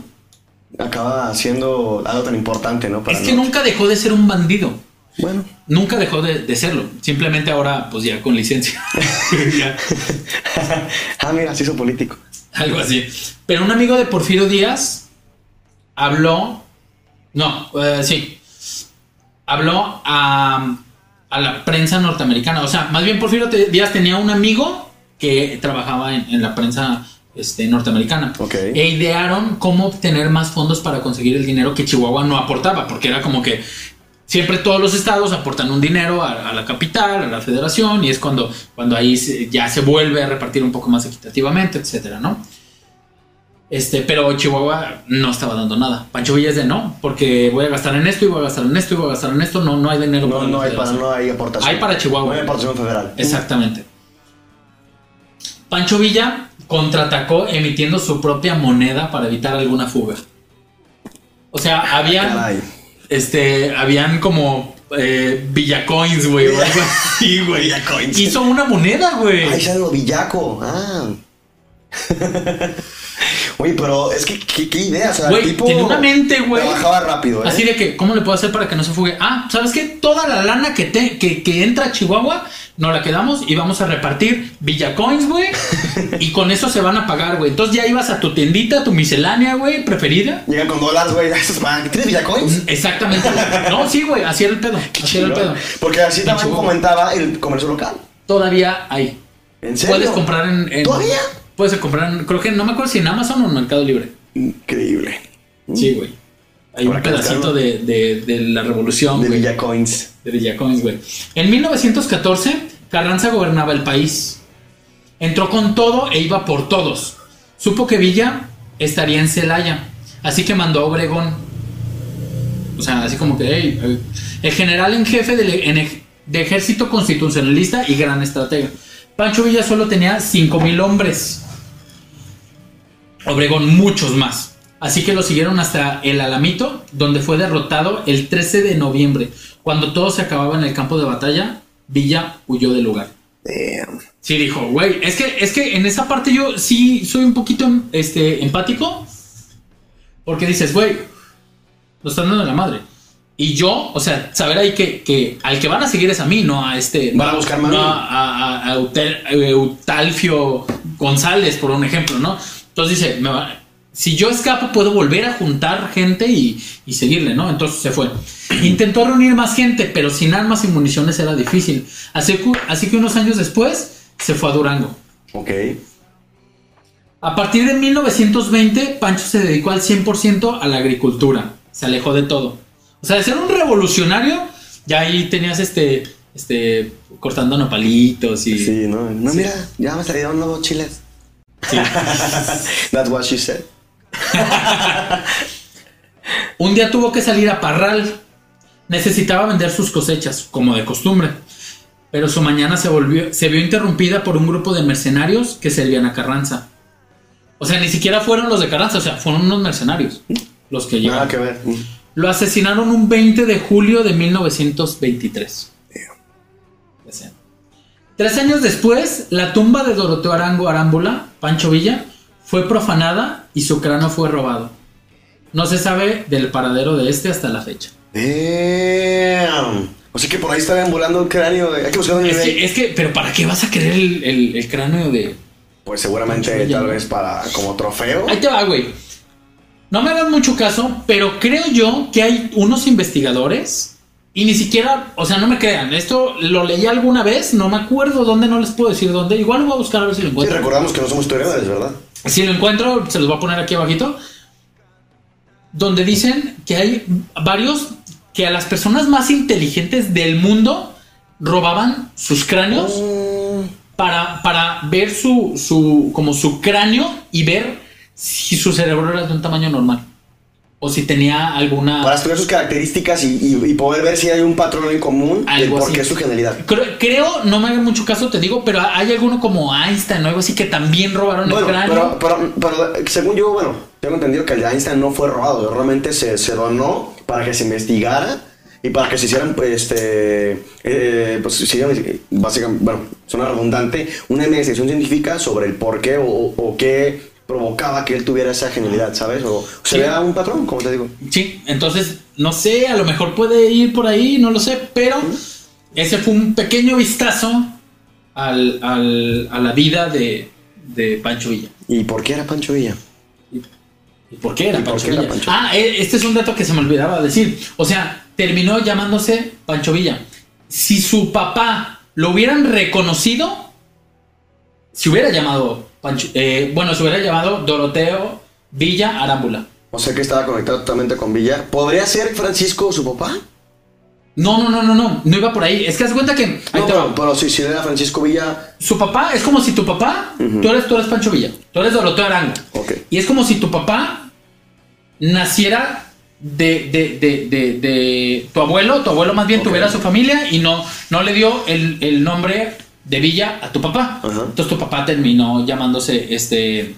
acaba siendo algo tan importante, ¿no? Para es que nunca dejó de ser un bandido. Bueno. Nunca dejó de, de serlo. Simplemente ahora, pues ya con licencia. [LAUGHS] Ya, ah, mira, se hizo político. algo así. Pero un amigo de Porfirio Díaz habló. No, eh, sí. Habló a, a la prensa norteamericana. O sea, más bien Porfirio Díaz tenía un amigo que trabajaba en, en la prensa este, norteamericana. Ok. E idearon cómo obtener más fondos para conseguir el dinero que Chihuahua no aportaba, porque era como que siempre todos los estados aportan un dinero a, a la capital, a la federación, y es cuando, cuando ahí se- ya se vuelve a repartir un poco más equitativamente, etcétera, ¿no? Este, pero Chihuahua no estaba dando nada. Pancho Villa es de no, porque voy a gastar en esto y voy a gastar en esto y voy a gastar en esto. No, no hay dinero No, para no hay para, no hay aportación. Hay para Chihuahua. No hay aportación federal. Exactamente. Pancho Villa contraatacó emitiendo su propia moneda para evitar alguna fuga. O sea, habían, Caray. este, habían como eh, Villacoins, güey, o algo así, [LAUGHS] güey. Villacoins. Hizo una moneda, güey. Ahí sale lo villaco. Ah. [LAUGHS] Oye, pero es que, ¿qué, qué idea? O sea, Güey, el tipo tenía una mente, güey. Trabajaba rápido, ¿eh? Así de que, ¿cómo le puedo hacer para que no se fugue? Ah, ¿sabes qué? Toda la lana que, te, que, que entra a Chihuahua, nos la quedamos y vamos a repartir Villacoins, güey. [LAUGHS] y con eso se van a pagar, güey. Entonces ya ibas a tu tiendita, tu miscelánea, güey, preferida. Llegan con dólares, güey. ¿Tienes villacoins? Exactamente. No, sí, güey, así era el pedo. Así era el pedo. Porque así también comentaba el comercio local. Todavía hay. ¿En serio? Puedes comprar en, en- ¿Todavía? Puedes comprar creo que no me acuerdo si en Amazon o en Mercado Libre. Increíble. Sí, güey. Hay un pedacito de, de, de la revolución, De villacoins. De Villacoins, güey. En 1914, Carranza gobernaba el país. Entró con todo e iba por todos. Supo que Villa estaría en Celaya, así que mandó a Obregón. O sea, así como que, hey, eh, el general en jefe del- en ej- de ejército constitucionalista y gran estratega. Pancho Villa solo tenía 5.000 hombres. Obregón muchos más. Así que lo siguieron hasta el Alamito, donde fue derrotado el 13 de noviembre. Cuando todo se acababa en el campo de batalla, Villa huyó del lugar. Damn. Sí, dijo, güey, es que, es que en esa parte yo sí soy un poquito este, empático. Porque dices, güey, lo están dando en la madre. Y yo, o sea, saber ahí que, que al que van a seguir es a mí, no a este. Van a buscar no a, a- a Eutel- Eutalfio González, por un ejemplo, ¿no? Entonces dice, me va- si yo escapo, puedo volver a juntar gente y, y seguirle, ¿no? Entonces se fue. Intentó reunir más gente, pero sin armas y municiones era difícil. Así que, así que unos años después se fue a Durango. Ok. A partir de 1920, Pancho se dedicó al 100% a la agricultura. Se alejó de todo. O sea, de ser un revolucionario, ya ahí tenías este, este, cortando nopalitos y... Sí, no. No, Sí. mira, ya me salieron nuevos chiles. Sí. [LAUGHS] That's what she said. Un día tuvo que salir a Parral. Necesitaba vender sus cosechas, como de costumbre. Pero su mañana se, volvió, se vio interrumpida por un grupo de mercenarios que servían a Carranza. O sea, ni siquiera fueron los de Carranza, o sea, fueron unos mercenarios los que Nada llegaron. que ver. Lo asesinaron un 20 de julio de 1923. Tres años después, la tumba de Doroteo Arango Arámbula, Pancho Villa, fue profanada y su cráneo fue robado. No se sabe del paradero de este hasta la fecha. Damn. O sea que por ahí estaban volando el cráneo. de- Hay que buscar un Es nivel. que, es que, pero ¿para qué vas a querer el, el- el cráneo de... Pues seguramente Pancho Villa, tal vez para como trofeo. Ahí te va, güey. No me hagas mucho caso, pero creo yo que hay unos investigadores y ni siquiera, o sea, no me crean. Esto lo leí alguna vez, no me acuerdo dónde, no les puedo decir dónde. Igual lo voy a buscar a ver si lo Sí, encuentro. recordamos que no somos historiadores, ¿verdad? Si lo encuentro, se los voy a poner aquí abajito. Donde dicen que hay varios que a las personas más inteligentes del mundo robaban sus cráneos Mm, para, para ver su, su, como su cráneo y ver si su cerebro era de un tamaño normal. O si tenía alguna... Para estudiar sus características y, y- y poder ver si hay un patrón en común del Algo por qué su genialidad. Creo, creo, no me hagan mucho caso, te digo, pero hay alguno como Einstein o algo así que también robaron Bueno, el cráneo. pero, pero, pero, según yo, bueno, tengo entendido que el de Einstein no fue robado, realmente se, se donó para que se investigara y para que se hicieran, pues, este, eh, pues, se básicamente, bueno, suena redundante, una investigación científica sobre el por qué o, o qué provocaba que él tuviera esa genialidad, ¿sabes? O se Sí. vea un patrón, como te digo. Sí, entonces, no sé, a lo mejor puede ir por ahí, no lo sé, pero ese fue un pequeño vistazo al, al- a la vida de, de Pancho Villa. ¿Y por qué era Pancho Villa? ¿Y por qué era ¿Y por Pancho qué era Villa? Pancho? Ah, e- este es un dato que se me olvidaba decir. O sea, terminó llamándose Pancho Villa. Si su papá lo hubieran reconocido, se hubiera llamado Pancho- eh, bueno, se hubiera llamado Doroteo Villa Arámbula. O sea que estaba conectado totalmente con Villa. ¿Podría ser Francisco su papá? No, no, no, no, no, no iba por ahí. Es que haz cuenta que ahí No, pero, pero si, si era Francisco Villa. su papá es como si tu papá, tú eres tú eres Pancho Villa, tú eres Doroteo Arango. Ok. Y es como si tu papá naciera de, de, de, de, de tu abuelo, tu abuelo más bien tuviera su familia y no, no le dio el, el nombre de Villa a tu papá. Ajá. Entonces tu papá terminó llamándose este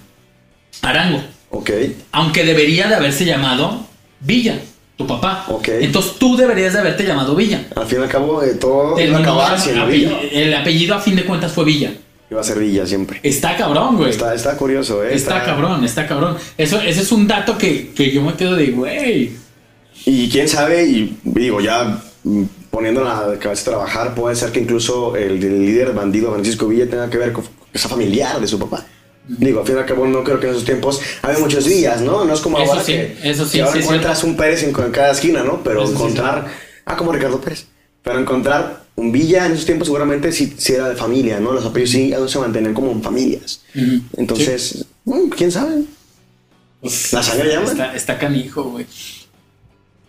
Arango. Ok. Aunque debería de haberse llamado Villa, tu papá. Ok. Entonces tú deberías de haberte llamado Villa. Al fin y al cabo, eh, todo iba a acabar siendo Villa. el apellido a fin de cuentas fue Villa. Iba a ser Villa siempre. Está cabrón, güey. Está, está curioso, ¿eh? Está cabrón, está cabrón. Eso, ese es un dato que, que yo me quedo de, güey. Y quién sabe, y digo, ya poniendo la cabeza a trabajar, puede ser que incluso el, el líder bandido Francisco Villa tenga que ver con esa familiar de su papá. Digo, al fin y al cabo, no creo que en esos tiempos había muchos Villas, ¿no? No es como Eso ahora sí, que, eso sí, que ahora sí, encuentras un Pérez en, en cada esquina, ¿no? Pero Eso encontrar, ah, como Ricardo Pérez, pero encontrar un Villa en esos tiempos seguramente sí, sí era de familia, ¿no? Los apellidos sí se mantenían como en familias. Entonces, ¿quién sabe? Pues, La sangre llama. Está, está canijo, güey.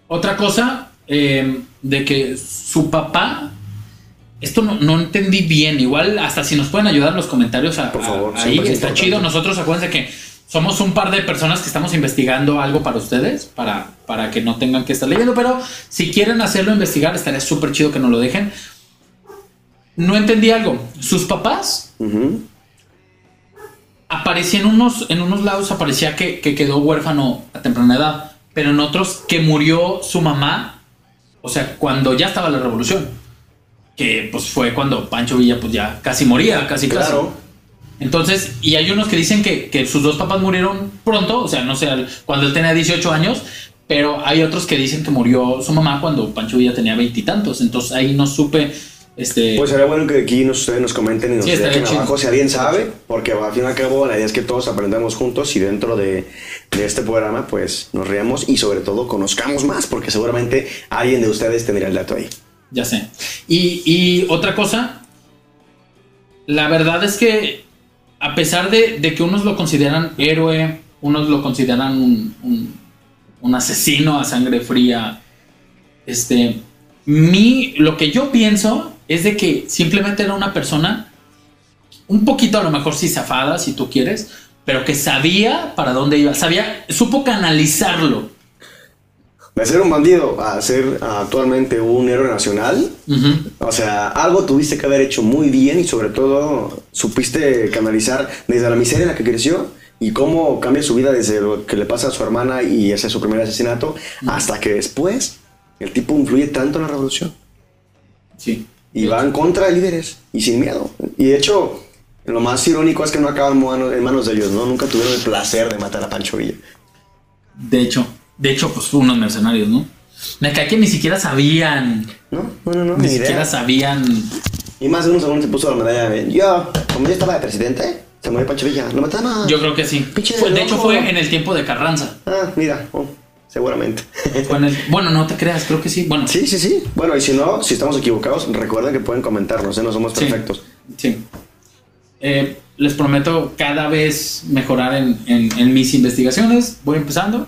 Otra cosa, eh, de que su papá. Esto no, no entendí bien. Igual, hasta si nos pueden ayudar en los comentarios a- Por favor, a- ahí, siempre es está chido. Nosotros, acuérdense que somos un par de personas que estamos investigando algo para ustedes, para, para que no tengan que estar leyendo. Pero si quieren hacerlo investigar, estaría súper chido que nos lo dejen. No entendí algo. Sus papás aparecía en unos, en unos lados, aparecía que, que quedó huérfano a temprana edad, pero en otros que murió su mamá, o sea, cuando ya estaba la revolución, que pues fue cuando Pancho Villa pues ya casi moría, casi casi. Claro. Entonces, y hay unos que dicen que, que sus dos papás murieron pronto, o sea, no sé, cuando él tenía 18 años, pero hay otros que dicen que murió su mamá cuando Pancho Villa tenía veintitantos, entonces ahí no supe, este... Pues sería bueno que aquí nos, ustedes nos comenten y nos Sí, dejen abajo si alguien sabe, porque al fin y al cabo la idea es que todos aprendamos juntos y dentro de, de este programa pues nos riamos y sobre todo conozcamos más, porque seguramente alguien de ustedes tendría el dato ahí. Ya sé. Y, y otra cosa, la verdad es que a pesar de, de que unos lo consideran héroe, unos lo consideran un, un- un asesino a sangre fría, este, mi, lo que yo pienso es de que simplemente era una persona un poquito a lo mejor sí zafada, si tú quieres, pero que sabía para dónde iba, sabía, supo canalizarlo. De ser un bandido a ser actualmente un héroe nacional, o sea, algo tuviste que haber hecho muy bien y sobre todo supiste canalizar desde la miseria en la que creció y cómo cambia su vida desde lo que le pasa a su hermana y ese es su primer asesinato hasta que después el tipo influye tanto en la revolución Sí. Y va en contra de líderes y sin miedo. Y de hecho, lo más irónico es que no acaban en manos, de ellos, ¿no? Nunca tuvieron el placer de matar a Pancho Villa. De hecho, de hecho, pues unos mercenarios, ¿no? Me cae que ni siquiera sabían, No, no, no, no, ni ni siquiera sabían. Y más de uno según se puso la medalla de yo, como yo estaba de presidente, se murió Pancho Villa, lo mataron. Yo creo que sí. Pinche Fue- de hecho, fue en el tiempo de Carranza. Ah, mira, oh, seguramente. El- bueno, no te creas, creo que sí. Bueno, sí, sí, sí. Bueno, y si no, si estamos equivocados, recuerden que pueden comentarnos, ¿eh? No somos perfectos. sí. Eh, les prometo cada vez mejorar en, en- en mis investigaciones. Voy empezando.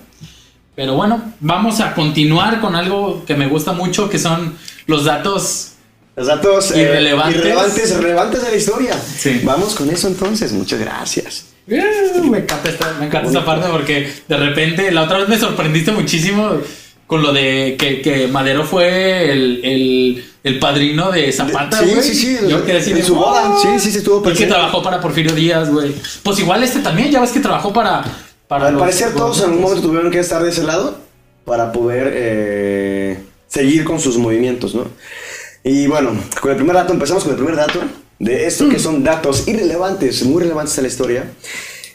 Pero bueno, vamos a continuar con algo que me gusta mucho, que son los datos. Los datos eh, Irrelevantes. irrelevantes, relevantes de la historia. Sí. Vamos con eso entonces, muchas gracias. Me encanta esta, me encanta esta parte porque de repente la otra vez me sorprendiste muchísimo con lo de que, que Madero fue el, el, el padrino de Zapata, Sí, güey. sí, sí, Yo en- quedé así en su boda. Sí, sí, sí, estuvo Y que presente. trabajó para Porfirio Díaz, güey. Pues igual este también, ya ves que trabajó para. para Al los- parecer todos en algún momento tuvieron que estar de ese lado para poder eh, seguir con sus movimientos, ¿no? Y bueno, con el primer dato, empezamos con el primer dato de esto que son datos irrelevantes, muy relevantes a la historia.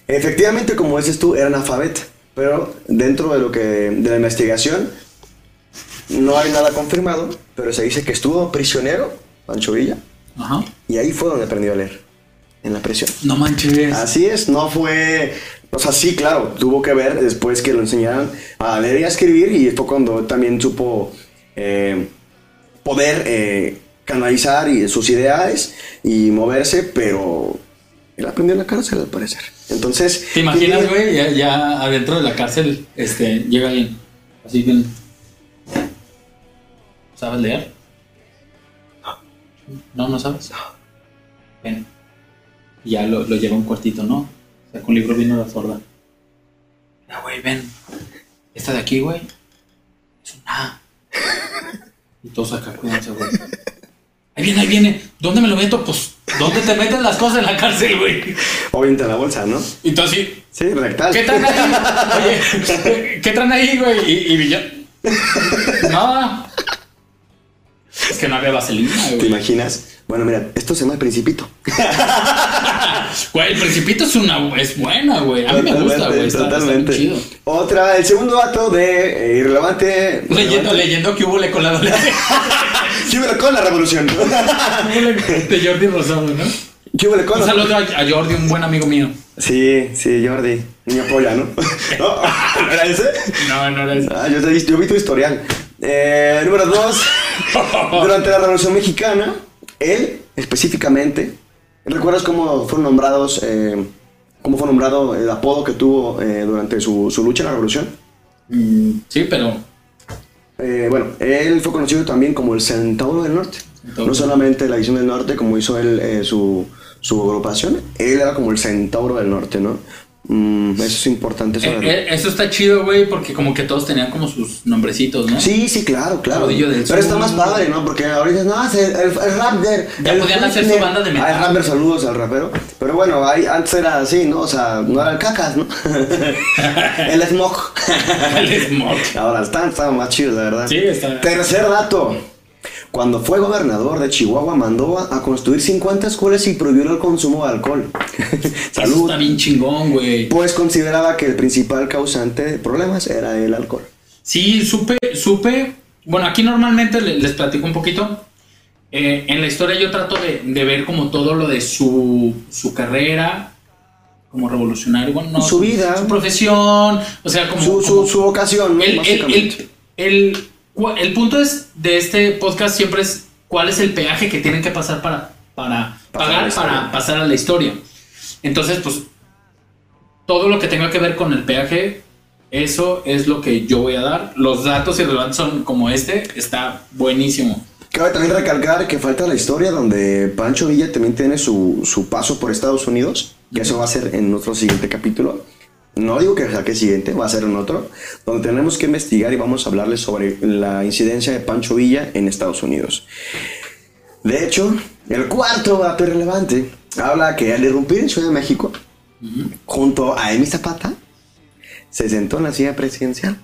Efectivamente, como dices tú, era analfabeto, pero dentro de lo que de la investigación no hay nada confirmado, pero se dice que estuvo prisionero, Pancho Villa, Ajá. y ahí fue donde aprendió a leer, en la prisión. No manches. Así es, no fue. O sea, sí, claro, tuvo que ver después que lo enseñaran a leer y a escribir, y fue cuando también supo eh, poder eh, canalizar y sus ideas y moverse, pero Él aprendió en la cárcel, al parecer. Entonces. ¿Te imaginas, ¿qué- güey? Ya, ya adentro de la cárcel, este, llega alguien. Así bien. ¿Sabes leer? No, no sabes. Ven. Y ya lo, lo lleva a un cuartito, ¿no? Saca un libro vino la sorda. Mira, güey, ven. Esta de aquí, güey. Es una. Y todos acá cuídense, güey. Ahí viene, ahí viene. ¿Dónde me lo meto? Pues, ¿dónde te meten las cosas en la cárcel, güey? Obviamente en la bolsa, ¿no? Y tú así, Sí, rectal. ¿Qué traen ahí? Oye, ¿qué traen ahí, güey? Y, y yo, [LAUGHS] nada. Es que no había vaselina, ¿Te güey. imaginas? Bueno, mira, esto se llama el Principito. [LAUGHS] Güey, el Principito es una es buena, güey. A mí me gusta, güey. Está, está bien chido. Otra, el segundo dato de eh, irrelevante. Leyendo, relevante. leyendo que hubo le con la ¿Qué [LAUGHS] hubo con la revolución? [LAUGHS] de Jordi Rosado, ¿no? ¿Qué hubo con Un saludo a, a Jordi, un buen amigo mío. Sí, sí, Jordi. Me apoya, ¿no? ¿No? ¿Era ese? No, no era eso. Ah, yo, te- yo vi tu historial. Eh, número dos. [LAUGHS] Durante la Revolución Mexicana, él específicamente, ¿recuerdas cómo fueron nombrados, eh, cómo fue nombrado el apodo que tuvo eh, durante su, su lucha en la Revolución? Mm, Sí, pero Eh, bueno, él fue conocido también como el Centauro del Norte. Centauro. No solamente la División del Norte, como hizo él eh, su, su agrupación, él era como el Centauro del Norte, ¿no? Mm, eso es importante eh, saberlo. eh, eso está chido, güey, porque como que todos tenían como sus nombrecitos, ¿no? Sí, sí, claro, claro. Del Pero está más padre, ¿no? Porque ahorita no, es el, el, el Raptor. Ya el podían hacer su banda de metal. Ah, el Raptor, saludos al rapero. Pero bueno, ahí, antes era así, ¿no? O sea, no era el cacas, ¿no? [LAUGHS] el smog. El smog. Ahora están, están más chidos, la verdad. Sí, está- Tercer dato. Cuando fue gobernador de Chihuahua, mandó a, construir 50 escuelas y prohibió el consumo de alcohol. [LAUGHS] Eso Salud. está bien chingón, güey. Pues consideraba que el principal causante de problemas era el alcohol. Sí, supe, supe. Bueno, aquí normalmente le- les platico un poquito. Eh, en la historia yo trato de, de ver como todo lo de su, su carrera como revolucionario. Bueno, no, Su vida. Su profesión. O sea, como. Su, su, como- su vocación, ¿no? básicamente. el, el, punto es de este podcast siempre es cuál es el peaje que tienen que pasar para, para pagar para pasar a la historia. Entonces, pues, todo lo que tenga que ver con el peaje, eso es lo que yo voy a dar. Los datos irrelevantes son como este, está buenísimo. Cabe también recalcar que falta la historia donde Pancho Villa también tiene su, su paso por Estados Unidos, que eso va a ser en otro siguiente capítulo. No digo que sea que siguiente, va a ser en otro, donde tenemos que investigar y vamos a hablarles sobre la incidencia de Pancho Villa en Estados Unidos. De hecho, el cuarto dato irrelevante habla que al irrumpir en Ciudad de México, junto a Emi Zapata, se sentó en la silla presidencial.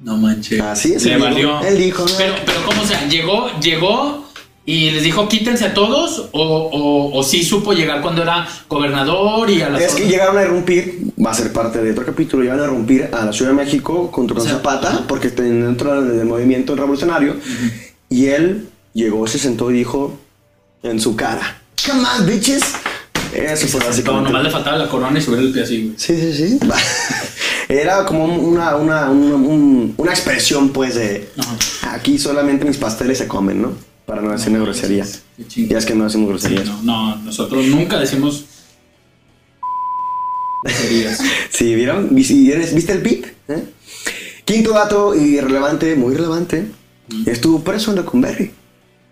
No manches. Así es, Le valió. él dijo, ¿no? Pero, pero ¿cómo sea? ¿Llegó, llegó y les dijo quítense a todos? ¿O, o, o sí supo llegar cuando era gobernador y a las Es que llegaron a irrumpir, va a ser parte de otro capítulo, llegaron a irrumpir a la Ciudad de México contra O sea, Zapata, ajá. porque está dentro del movimiento revolucionario, y él llegó, se sentó y dijo en su cara, Come on, bitches. Eso fue Como básicamente. nomás le faltaba la corona y subir el pie así, güey. Sí, sí, sí. [LAUGHS] Era como una, una, una, un- una expresión, pues, de aquí solamente mis pasteles se comen, ¿no? Para no decir una grosería. Qué chingón. Ya es que no hacemos Sí, groserías. no, no, nosotros nunca decimos groserías. [LAUGHS] Sí, ¿vieron? ¿Viste ¿viste el beat? ¿Eh? Quinto dato irrelevante, muy relevante. Estuvo preso en Lecumberri.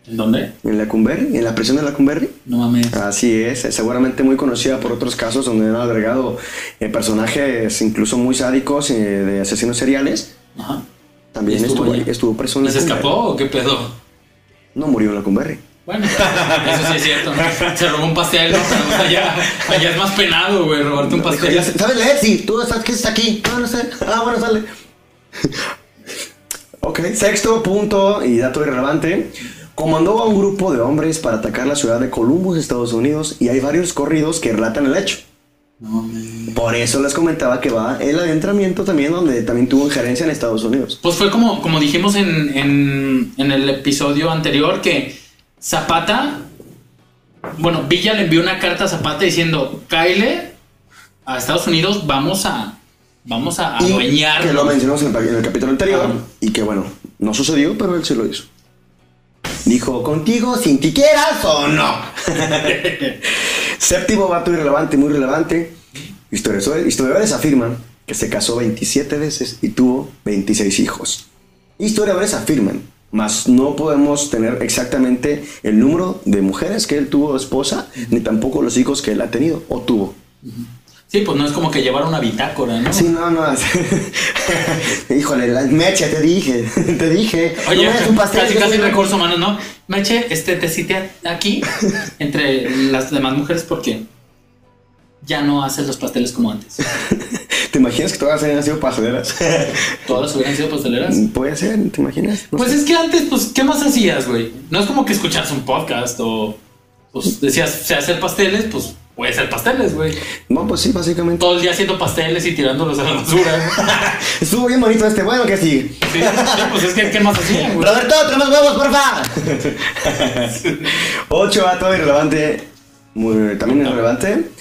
¿En dónde? En Lecumberri, en la prisión de Lecumberri. No mames. Así es, seguramente muy conocida por otros casos donde han agregado eh, personajes incluso muy sádicos eh, de asesinos seriales. Ajá. También ¿Y estuvo estuvo, estuvo preso en ¿Y se escapó o qué pedo? No murió en Lecumberri. Bueno, eso sí es cierto. ¿no? Se robó un pastel, ¿no? Pero allá, allá es más penado, güey, robarte un pastel. Ya- ¿Sabes leer? Sí. ¿Tú estás, qué estás aquí? No, no sé. Ah, bueno, sale. [LAUGHS] ok. Sexto punto y dato irrelevante. Comandó a un grupo de hombres para atacar la ciudad de Columbus, Estados Unidos, y hay varios corridos que relatan el hecho. No. Por eso les comentaba que va el adentramiento también, donde también tuvo injerencia en Estados Unidos. Pues fue como, como dijimos en, en, en el episodio anterior que Zapata, bueno, Villa le envió una carta a Zapata diciendo, Kyle a Estados Unidos, vamos a, vamos a Y adueñarnos. que lo mencionamos en el, en el capítulo anterior, y que bueno, no sucedió, pero él sí lo hizo. Dijo, contigo, sin ti quieras o no. [LAUGHS] [LAUGHS] Séptimo vato irrelevante, muy relevante. Historiadores, historiadores afirman que se casó 27 veces y tuvo 26 hijos. Historiadores afirman, mas no podemos tener exactamente el número de mujeres que él tuvo esposa, ni tampoco los hijos que él ha tenido o tuvo. Sí, pues no es como que llevar una bitácora, ¿no? Sí, no, no. [LAUGHS] Híjole, la mecha, te dije, [LAUGHS] te dije. Oye, no me un pastel. casi, casi recursos humanos, ¿no? Meche, este, te cité aquí entre las demás mujeres porque ya no haces los pasteles como antes. [LAUGHS] ¿Te imaginas que todas hayan sido pasteleras? Todas hubieran sido pasteleras. Puede ser, ¿te imaginas? No Pues sé. es que antes, pues, ¿qué más hacías, güey? No es como que escuchas un podcast o pues decías, sé hacer pasteles, pues puede hacer pasteles, güey. No, pues sí, básicamente. Todo el día haciendo pasteles y tirándolos a la basura. [LAUGHS] Estuvo bien bonito este. Bueno, que. Sí, sí, pues es que, ¿qué más hacían, güey? Roberto, tenemos huevos, porfa. [LAUGHS] Ocho vato irrelevante. Muy, también irrelevante.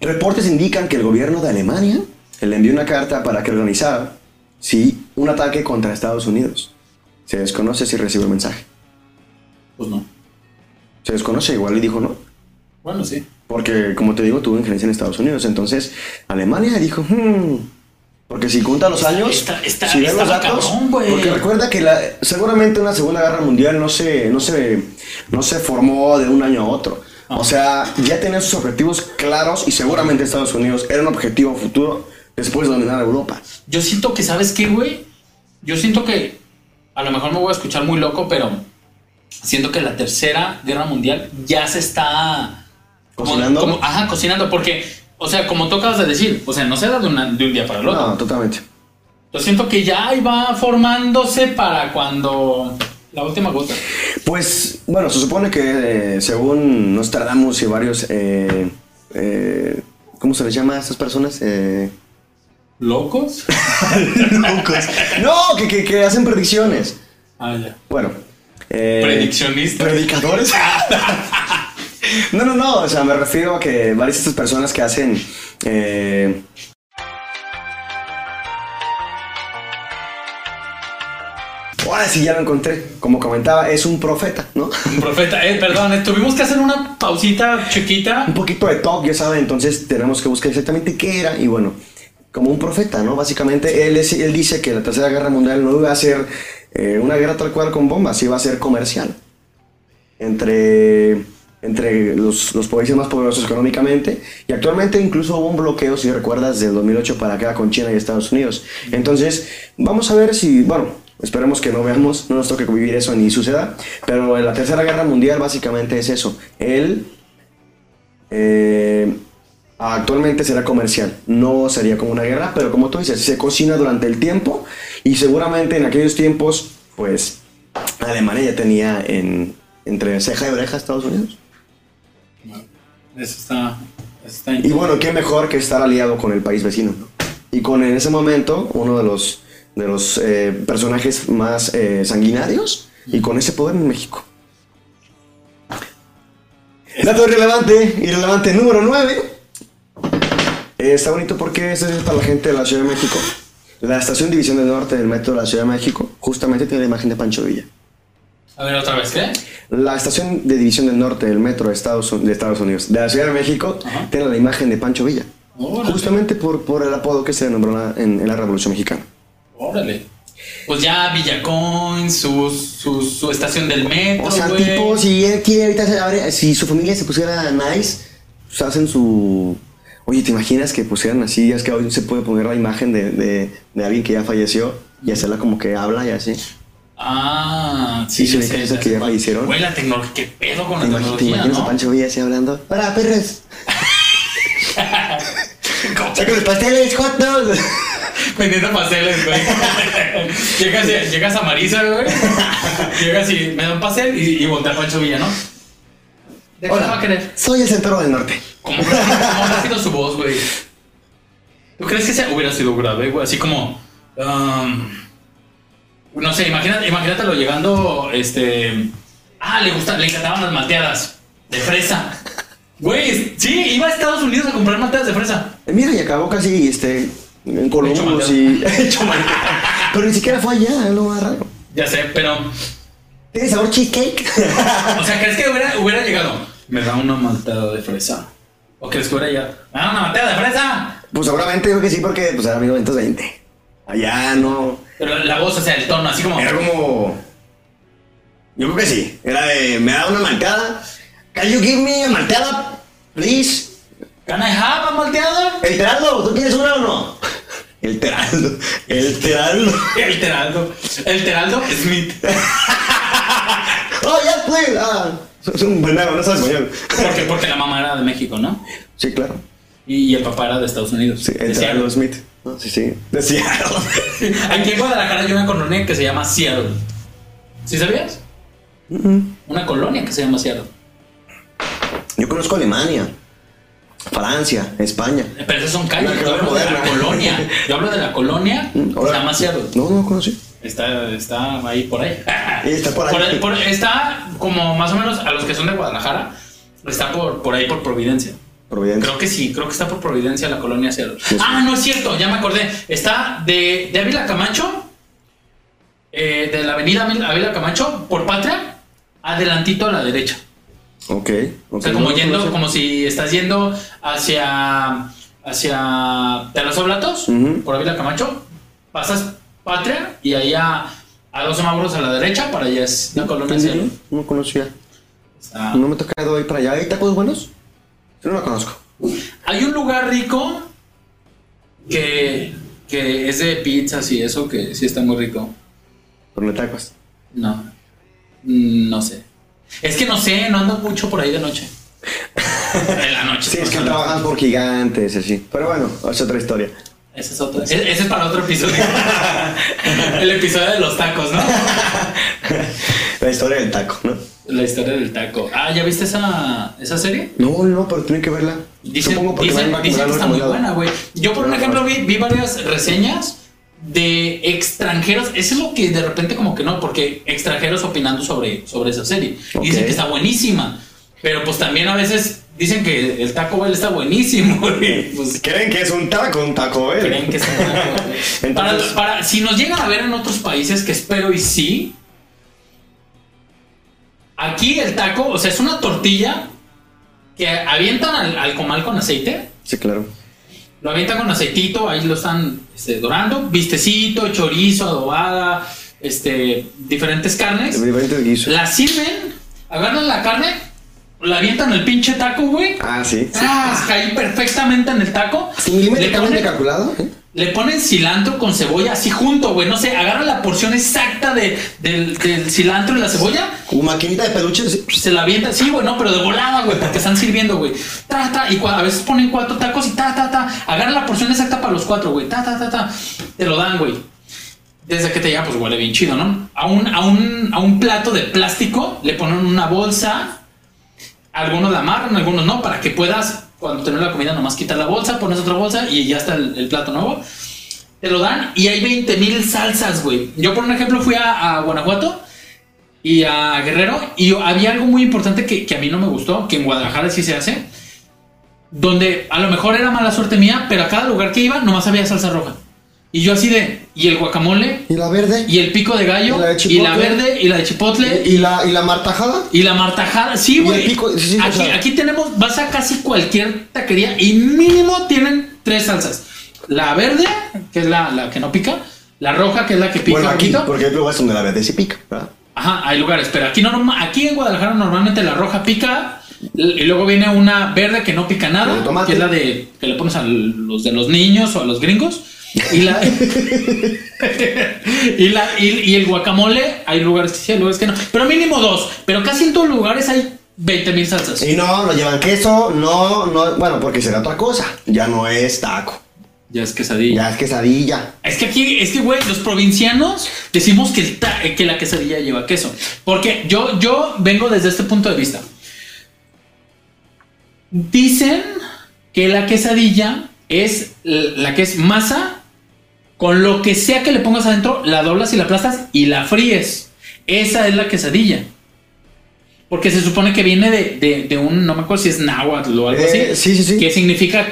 Reportes indican que el gobierno de Alemania le envió una carta para que organizara sí, un ataque contra Estados Unidos. Se desconoce si recibió el mensaje. Pues no. Se desconoce, igual le dijo no. Bueno, sí. Porque, como te digo, tuvo injerencia en Estados Unidos. Entonces, Alemania dijo, hmm, porque si cuenta los años, Está- está- si los datos, cabrón, porque recuerda que la, seguramente una Segunda Guerra Mundial no se, no se, no se formó de un año a otro. O sea, ya tenía sus objetivos claros y seguramente Estados Unidos era un objetivo futuro después de dominar Europa. Yo siento que, ¿sabes qué, güey? Yo siento que, a lo mejor me voy a escuchar muy loco, pero siento que la tercera guerra mundial ya se está... ¿Cocinando? como- ajá, cocinando, porque, o sea, como tú acabas de decir, o sea, no se da de, una- de un día para el otro. No, totalmente. Yo siento que ya va formándose para cuando... La última gota. Pues, bueno, se supone que eh, según Nostradamus y varios, eh, eh, ¿cómo se les llama a estas personas? Eh, ¿Locos? [LAUGHS] Locos. No, que, que, que hacen predicciones. Ah, ya. Bueno. Prediccionistas. Predicadores. [LAUGHS] no, no, no. O sea, me refiero a que varias de estas personas que hacen. eh, Ahora sí ya lo encontré. Como comentaba, es un profeta, ¿no? Un profeta. Eh, perdón, eh, tuvimos que hacer una pausita chiquita. un poquito de talk, ya saben, entonces tenemos que buscar exactamente qué era y bueno, como un profeta, ¿no? Básicamente él, es- él dice que la Tercera Guerra Mundial no iba a ser eh, una guerra tal cual con bombas, iba a ser comercial entre, entre los, los países más poderosos económicamente y actualmente incluso hubo un bloqueo, si recuerdas, del 2008 para acá con China y Estados Unidos. Entonces, vamos a ver si, bueno, esperemos que no veamos, no nos toque vivir eso ni suceda, pero la Tercera Guerra Mundial básicamente es eso. Él eh, actualmente será comercial, no sería como una guerra, pero como tú dices, se cocina durante el tiempo y seguramente en aquellos tiempos, pues Alemania ya tenía en, entre ceja y oreja Estados Unidos. Eso está. Eso está Y bueno, qué mejor que estar aliado con el país vecino. ¿no? Y con en ese momento uno de los, de los eh, personajes más eh, sanguinarios y con ese poder en México. Dato irrelevante, irrelevante número 9. está bonito porque este es para la gente de la Ciudad de México. La estación División del Norte del Metro de la Ciudad de México justamente tiene la imagen de Pancho Villa. A ver, otra vez, ¿qué? La estación de División del Norte del Metro de Estados, de Estados Unidos, de la Ciudad de México, Ajá. tiene la imagen de Pancho Villa. Órale. Justamente por, por el apodo que se nombró en, en- la Revolución Mexicana. Órale. Pues ya Villacoin, su, su, su estación del metro, O sea, güey. tipo, si él quiere ahorita, se abre- si su familia se pusiera nice, pues hacen su... Oye, ¿te imaginas que pusieran así? Es que hoy se puede poner la imagen de, de- de alguien que ya falleció y hacerla como que habla y así. Ah, sí, Sí, ve sé, que ya eso sé que ya cuál. fallecieron. Güey, la tecnología, qué pedo con la ¿Te, imagi- te tecnología, imaginas a ¿no? Pancho Villa así hablando? ¡Hola, perros! [LAUGHS] ¿Cómo? ¡Saca los pasteles, hot dogs! [LAUGHS] Vendiendo pasteles, güey. [LAUGHS] llegas, llegas a Marisa, güey. Llegas y me da un pastel y, y voltea a Pancho Villa, ¿no? ¿De Hola, la va a querer? soy el centro del norte. ¿Cómo, cómo habrá sido su voz, güey? ¿Tú crees que se hubiera sido grave, güey? Así como. um, no sé, imagínate, imagínatelo llegando. Este. Ah, le gusta, le encantaban las malteadas de fresa. Güey, sí, iba a Estados Unidos a comprar malteadas de fresa. Eh, Mira, y acabó casi este, en Columbus y... Hecho. [LAUGHS] Pero ni siquiera fue allá, es lo más raro. Ya sé, pero. ¿Tiene sabor cheesecake? [LAUGHS] O sea, ¿crees que hubiera, hubiera llegado? Me da una malteada de fresa. ¿O crees que hubiera ya? ¡Ah, una malteada de fresa! Pues seguramente digo que sí, porque pues era 1920. Allá no. Pero la voz, o sea, el tono, así como. Era como. Yo creo que sí. Era de. Me da una malteada. Can you give me a malteada, please? ¿Can I have a malteada? El teraldo, ¿tú quieres una o no? El teraldo. El teraldo. El Teraldo. El Teraldo Smith. Oh, yes, please. Ah, es un pendejo, no sabes español. Porque, porque la mamá era de México, ¿no? Sí, claro. Y, y el papá era de Estados Unidos. Sí, el teraldo. Smith. No, sí, sí. De Seattle. [LAUGHS] Aquí en Guadalajara hay una colonia que se llama Seattle. ¿Sí sabías? Una colonia que se llama Seattle. Yo conozco Alemania, Francia, España. Pero esas son calles. Yo hablo de la colonia. Yo hablo de la colonia que se Ahora- llama Seattle. No, no conocí. Está, está ahí por ahí. Está por ahí. por- está como más o menos a los que son de Guadalajara. Está por, por ahí por Providencia. Providencia. Creo que sí, creo que está por Providencia la colonia Seattle. Sí, sí. Ah, no es cierto, ya me acordé. Está de, de Ávila Camacho, eh, de la avenida Ávila Camacho, por Patria, adelantito a la derecha. Ok. O sea, como yendo, como si estás yendo hacia hacia Telas Oblatos, Ujú. por Ávila Camacho, pasas Patria y ahí a, a dos semáforos a la derecha, para allá es la colonia Seattle. No conocía. No me ha tocado ir para allá. ¿Hay tacos buenos? No lo conozco. Hay un lugar rico que, que es de pizzas y eso, que sí está muy rico. Pero no tacos. No, Mm, no sé. Es que no sé, no ando mucho por ahí de noche. [LAUGHS] En la noche. Sí, es que trabajan por gigantes, así. Pero bueno, es otra historia. Ese es otro. Ese ese es para otro episodio. [LAUGHS] El episodio de los tacos, ¿no? [LAUGHS] La historia del taco, ¿no? La historia del taco. Ah, ¿ya viste esa, esa serie? No, no, pero tienen que verla. Dicen, Supongo porque dicen- me han dicen que está muy buena, güey. Yo, por un ejemplo, no. vi, vi varias reseñas de extranjeros. Eso es lo que de repente como que no, porque extranjeros opinando sobre, sobre esa serie. Ok. Dicen que está buenísima. Pero pues también a veces dicen que el Taco Bell está buenísimo, [LAUGHS] güey. Pues Creen que es un taco, un taco, ¿eh? creen que está bueno. [LAUGHS] Entonces- para, para- si nos llegan a ver en otros países, que espero y sí. Aquí el taco, o sea, es una tortilla que avientan al, al comal con aceite. Sí, claro. Lo avientan con aceitito, ahí lo están este, dorando. Vistecito, chorizo, adobada, este, diferentes carnes. Diferentes guisos. La sirven, agarran la carne, la avientan al pinche taco, güey. Ah, sí. sí. ¡Ah! Cae perfectamente en el taco. Sí, Le milimétricamente ponen- calculado, ¿eh? le ponen cilantro con cebolla así junto, güey. No sé, agarran la porción exacta de, del, del cilantro y la cebolla. Como maquinita de peluche. sí. Se la avientan, sí, güey, no, pero de volada, güey, porque están sirviendo, güey. Ta, ta, y a veces ponen cuatro tacos y ta, ta, ta. Agarran la porción exacta para los cuatro, güey. Ta, ta, ta, ta. Te lo dan, güey. Desde que te llega, pues huele bien chido, ¿no? A un, a un, a un plato de plástico le ponen una bolsa. Algunos la amarran, algunos no, para que puedas, cuando tenés la comida, nomás quitar la bolsa, pones otra bolsa y ya está el, plato nuevo. Te lo dan y hay 20 mil salsas, güey. Yo, por un ejemplo, fui a, Guanajuato y a Guerrero y había algo muy importante que a mí no me gustó, que en Guadalajara sí se hace, donde a lo mejor era mala suerte mía, pero a cada lugar que iba nomás había salsa roja. Y yo así de, y el guacamole, ¿Y la verde? y el pico de gallo, ¿Y la de y chipotle? la verde, y la de chipotle, ¿Y la, y la martajada? y la martajada, sí, Y el güey. pico, sí, sí, o aquí, sea- aquí tenemos, vas a casi cualquier taquería y mínimo tienen tres salsas. La verde, que es la, la que no pica, la roja, que es la que pica bueno, un aquí, poquito. porque hay lugares donde la verde sí pica, ¿verdad? Ajá, hay lugares, pero aquí, norma- aquí en Guadalajara normalmente la roja pica y luego viene una verde que no pica ¿El nada, que es la de que le pones a los de los niños o a los gringos. Y la [LAUGHS] y, la, y, y el guacamole, hay lugares que sí, hay lugares que no, pero mínimo dos, pero casi en todos los lugares hay 20 mil salsas. Y no, no llevan queso, no, no, bueno, porque será otra cosa. Ya no es taco, Ya es quesadilla. ya es quesadilla. Es que aquí, es que, güey, los provincianos decimos que, el ta- que la quesadilla lleva queso. Porque yo, yo vengo desde este punto de vista. Dicen que la quesadilla es la que es masa con lo que sea que le pongas adentro, la doblas y la aplastas y la fríes. Esa es la quesadilla. Porque se supone que viene de, de- de un, no me acuerdo si es náhuatl o algo Eh, así. sí, sí, sí. Que significa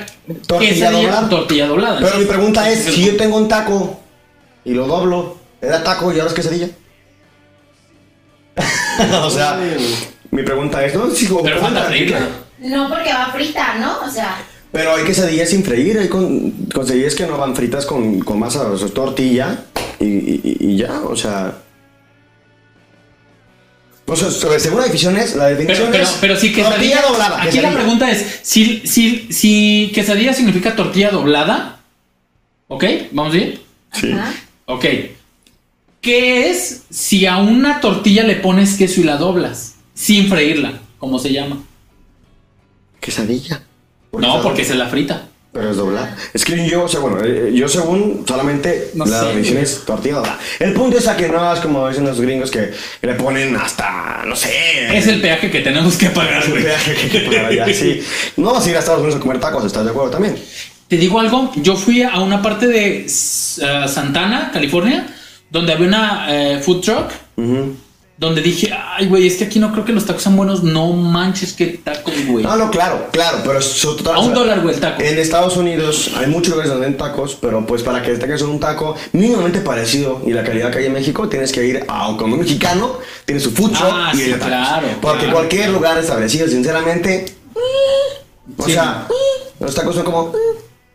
Tortilla quesadilla, doblada. tortilla doblada. Pero mi pregunta es, si yo tengo un taco y lo doblo, ¿era taco y ahora es quesadilla? [LAUGHS] o sea, mi pregunta es, no, si como Pero falta freírla. No, porque va frita, ¿no? O sea, Pero hay quesadillas sin freír, hay con, quesadillas que no van fritas con, con masa, o sea, tortilla y, y- y ya, o sea... O sea, sobre- según la definición es, la Pero, definición pero, es pero si quesadilla. tortilla doblada. Aquí quesadilla. la pregunta es: si, si, si quesadilla significa tortilla doblada, ¿ok? ¿Vamos bien? Sí. ajá. Ok. ¿Qué es si a una tortilla le pones queso y la doblas? Sin freírla, como se llama. Quesadilla. No, porque se la frita. Pero es doblada. Es que yo, o sea, bueno, eh, yo según solamente No la sé, definición es tortilla doblada. El punto es a que no es como dicen los gringos que le ponen hasta, no sé... Es el peaje que tenemos que pagar, el peaje que hay que pagar allá, sí. No vas a ir a Estados Unidos a comer tacos, ¿estás de acuerdo también? Te digo algo, yo fui a una parte de eh, Santana, California, donde había una eh, food truck. Donde dije, ay, güey, es que aquí no creo que los tacos sean buenos. No manches, qué tacos, güey. No, no, claro, claro, pero es total- A un o sea, dólar, güey, el taco. En Estados Unidos hay muchos lugares donde venden tacos, pero pues para que tengas un taco mínimamente parecido y la calidad que hay en México, tienes que ir a un mexicano, tiene su food truck Ah, y sí, vende tacos. claro, Porque claro, cualquier claro. lugar establecido, sinceramente, o Sí. sea, los tacos son como,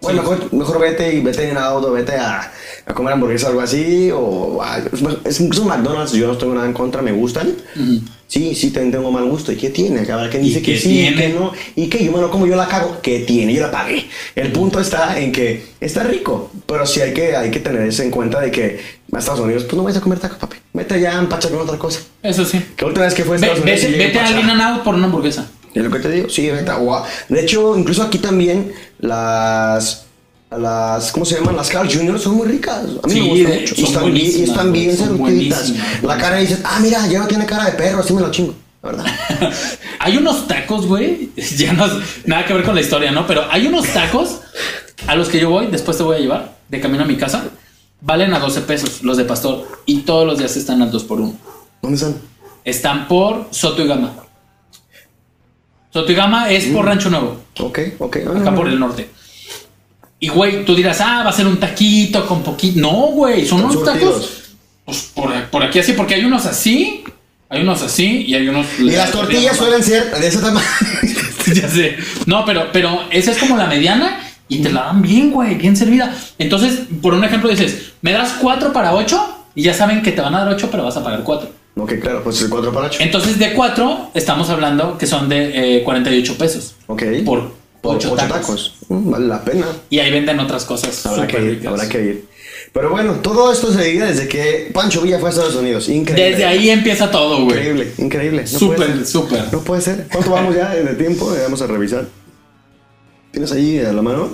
bueno, mejor, mejor vete y vete en auto, vete a, a comer hamburguesa o algo así, o a- es, incluso McDonald's, yo no tengo nada en contra, me gustan. Ujú. Sí, sí, también tengo mal gusto. ¿Y qué tiene? Habrá quien ¿Y dice que qué sí, tiene? que no. ¿Y que Yo lo como, yo la cago. ¿Qué tiene? Yo la pagué. El punto está en que está rico. Pero sí hay que, hay que tener eso en cuenta de que a Estados Unidos, pues no vayas a comer tacos, papi. Vete ya a empachar con otra cosa. Eso sí. Que última vez que fue a Estados Unidos. vete vete a. In Out por una hamburguesa. ¿Es lo que te digo? Sí, vete a Gua- De hecho, incluso aquí también las... Las, ¿cómo se llaman? Las Carl Jr. son muy ricas. A mí Sí, me gustan mucho. Y están bien, y están bien La cara dices, ah, mira, ya no tiene cara de perro, así me lo chingo. La verdad. [LAUGHS] Hay unos tacos, güey. [LAUGHS] Ya no nada que ver con la historia, ¿no? Pero hay unos tacos a los que yo voy, después te voy a llevar de camino a mi casa. Valen a 12 pesos los de pastor y todos los días están al 2 por 1 ¿Dónde están? Están por Soto y Gama. Soto y Gama es por Rancho Nuevo, Ok, ok. acá por el norte. Y güey, tú dirás, ah, va a ser un taquito con poquito. No, güey, son unos tacos. Pues por, por aquí así, porque hay unos así, hay unos así y hay unos. Y las tortillas suelen ser de ese tamaño. [LAUGHS] ya sé. No, pero, pero esa es como la mediana y te la dan bien, güey, bien servida. Entonces, por un ejemplo, dices, me das 4 para 8 y ya saben que te van a dar 8, pero vas a pagar 4. Ok, claro, pues el 4 para 8. Entonces, de 4, estamos hablando que son de eh, 48 pesos Ok. por Por 8 ocho tacos. Mm, vale la pena. Y ahí venden otras cosas. Habrá que ir, habrá que ir. Pero bueno, todo esto se diga desde que Pancho Villa fue a Estados Unidos. Increíble. Desde ahí empieza todo, güey. Increíble, increíble. No Súper, súper. No puede ser. ¿Cuánto vamos ya de tiempo? Eh, Vamos a revisar. ¿Tienes ahí a la mano?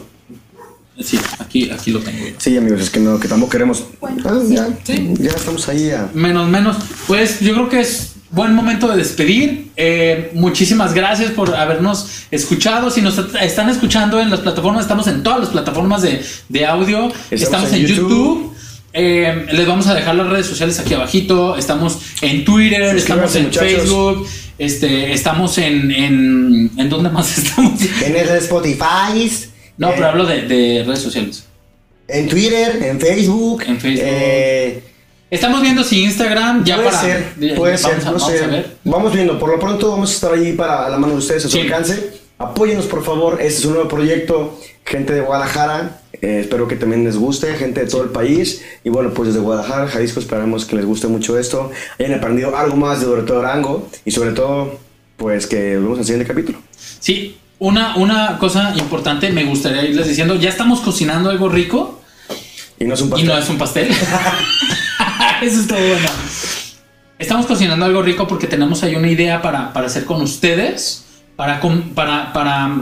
Sí, aquí, aquí lo tengo. Sí, amigos, es que no, que tampoco queremos. Ah, ya, Sí. ya estamos ahí a. Menos, menos. Pues yo creo que es buen momento de despedir. Eh, muchísimas gracias por habernos escuchado. Si nos están escuchando en las plataformas, estamos en todas las plataformas de, de audio. Estamos, en, en YouTube. YouTube. Eh, les vamos a dejar las redes sociales aquí abajito. Estamos en Twitter, estamos en muchachos. Facebook, este, estamos en, en. ¿En dónde más [LAUGHS] estamos? En el Spotify. No, pero hablo de, de redes sociales. En Twitter, en Facebook. En Facebook. eh, Estamos viendo si Instagram ya puede para. ser, puede vamos ser, a, no vamos sé. a ver. Vamos viendo, por lo pronto vamos a estar ahí para la mano de ustedes a su Sí. alcance. Apóyenos por favor, este es un nuevo proyecto, gente de Guadalajara, eh, espero que también les guste, gente de todo el país. Y bueno, pues desde Guadalajara, Jalisco, esperamos que les guste mucho esto, hayan aprendido algo más de Doroteo Arango y sobre todo, pues que nos vemos en el siguiente capítulo. Sí, una, una cosa importante, me gustaría irles diciendo, ya estamos cocinando algo rico Y no es un y pastel. no es un pastel. [LAUGHS] Eso bueno. Estamos cocinando algo rico porque tenemos ahí una idea para, para hacer con ustedes, para, para, para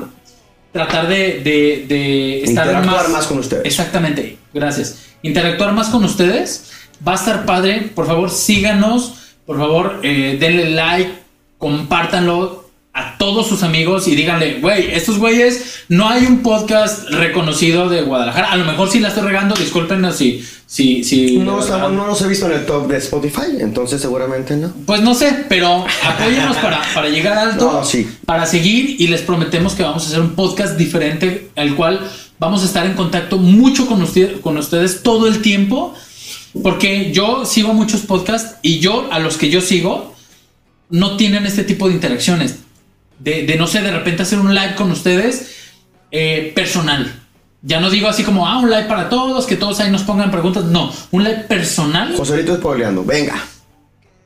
tratar de, de, de estar Interactuar más con ustedes. Exactamente, gracias. Interactuar más con ustedes. Va a estar padre. Por favor, síganos. Por favor, eh, denle like, compártanlo a todos sus amigos y díganle, güey, estos güeyes, no hay un podcast reconocido de Guadalajara. A lo mejor sí la estoy regando, discúlpenos si... si, si No, estamos- no los he visto en el top de Spotify, entonces seguramente no. Pues no sé, pero apóyenos para, para llegar alto, [LAUGHS] No, sí. para seguir y les prometemos que vamos a hacer un podcast diferente, el cual vamos a estar en contacto mucho con, usted- con ustedes todo el tiempo, porque yo sigo muchos podcasts y yo, a los que yo sigo, no tienen este tipo de interacciones. De, de, no sé, de repente hacer un live con ustedes eh, personal. Ya no digo así como, ah, un live para todos, que todos ahí nos pongan preguntas. No, un live personal. Joselito spoileando, venga.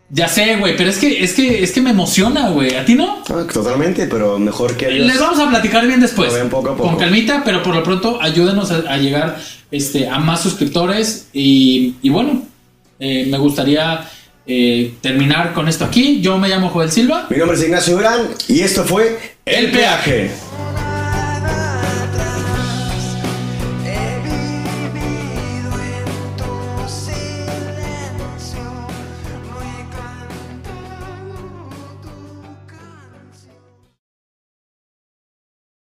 Ya sé, güey, pero es que, es que, es que me emociona, güey. ¿A ti no? Ah, totalmente, pero mejor que ellos. Les vamos a platicar bien después. Poco poco. Con calmita, pero por lo pronto ayúdenos a, a llegar este, a más suscriptores. Y, y bueno, eh, me gustaría eh, terminar con esto aquí. Yo me llamo Joel Silva. Mi nombre es Ignacio Durán y esto fue El Peaje.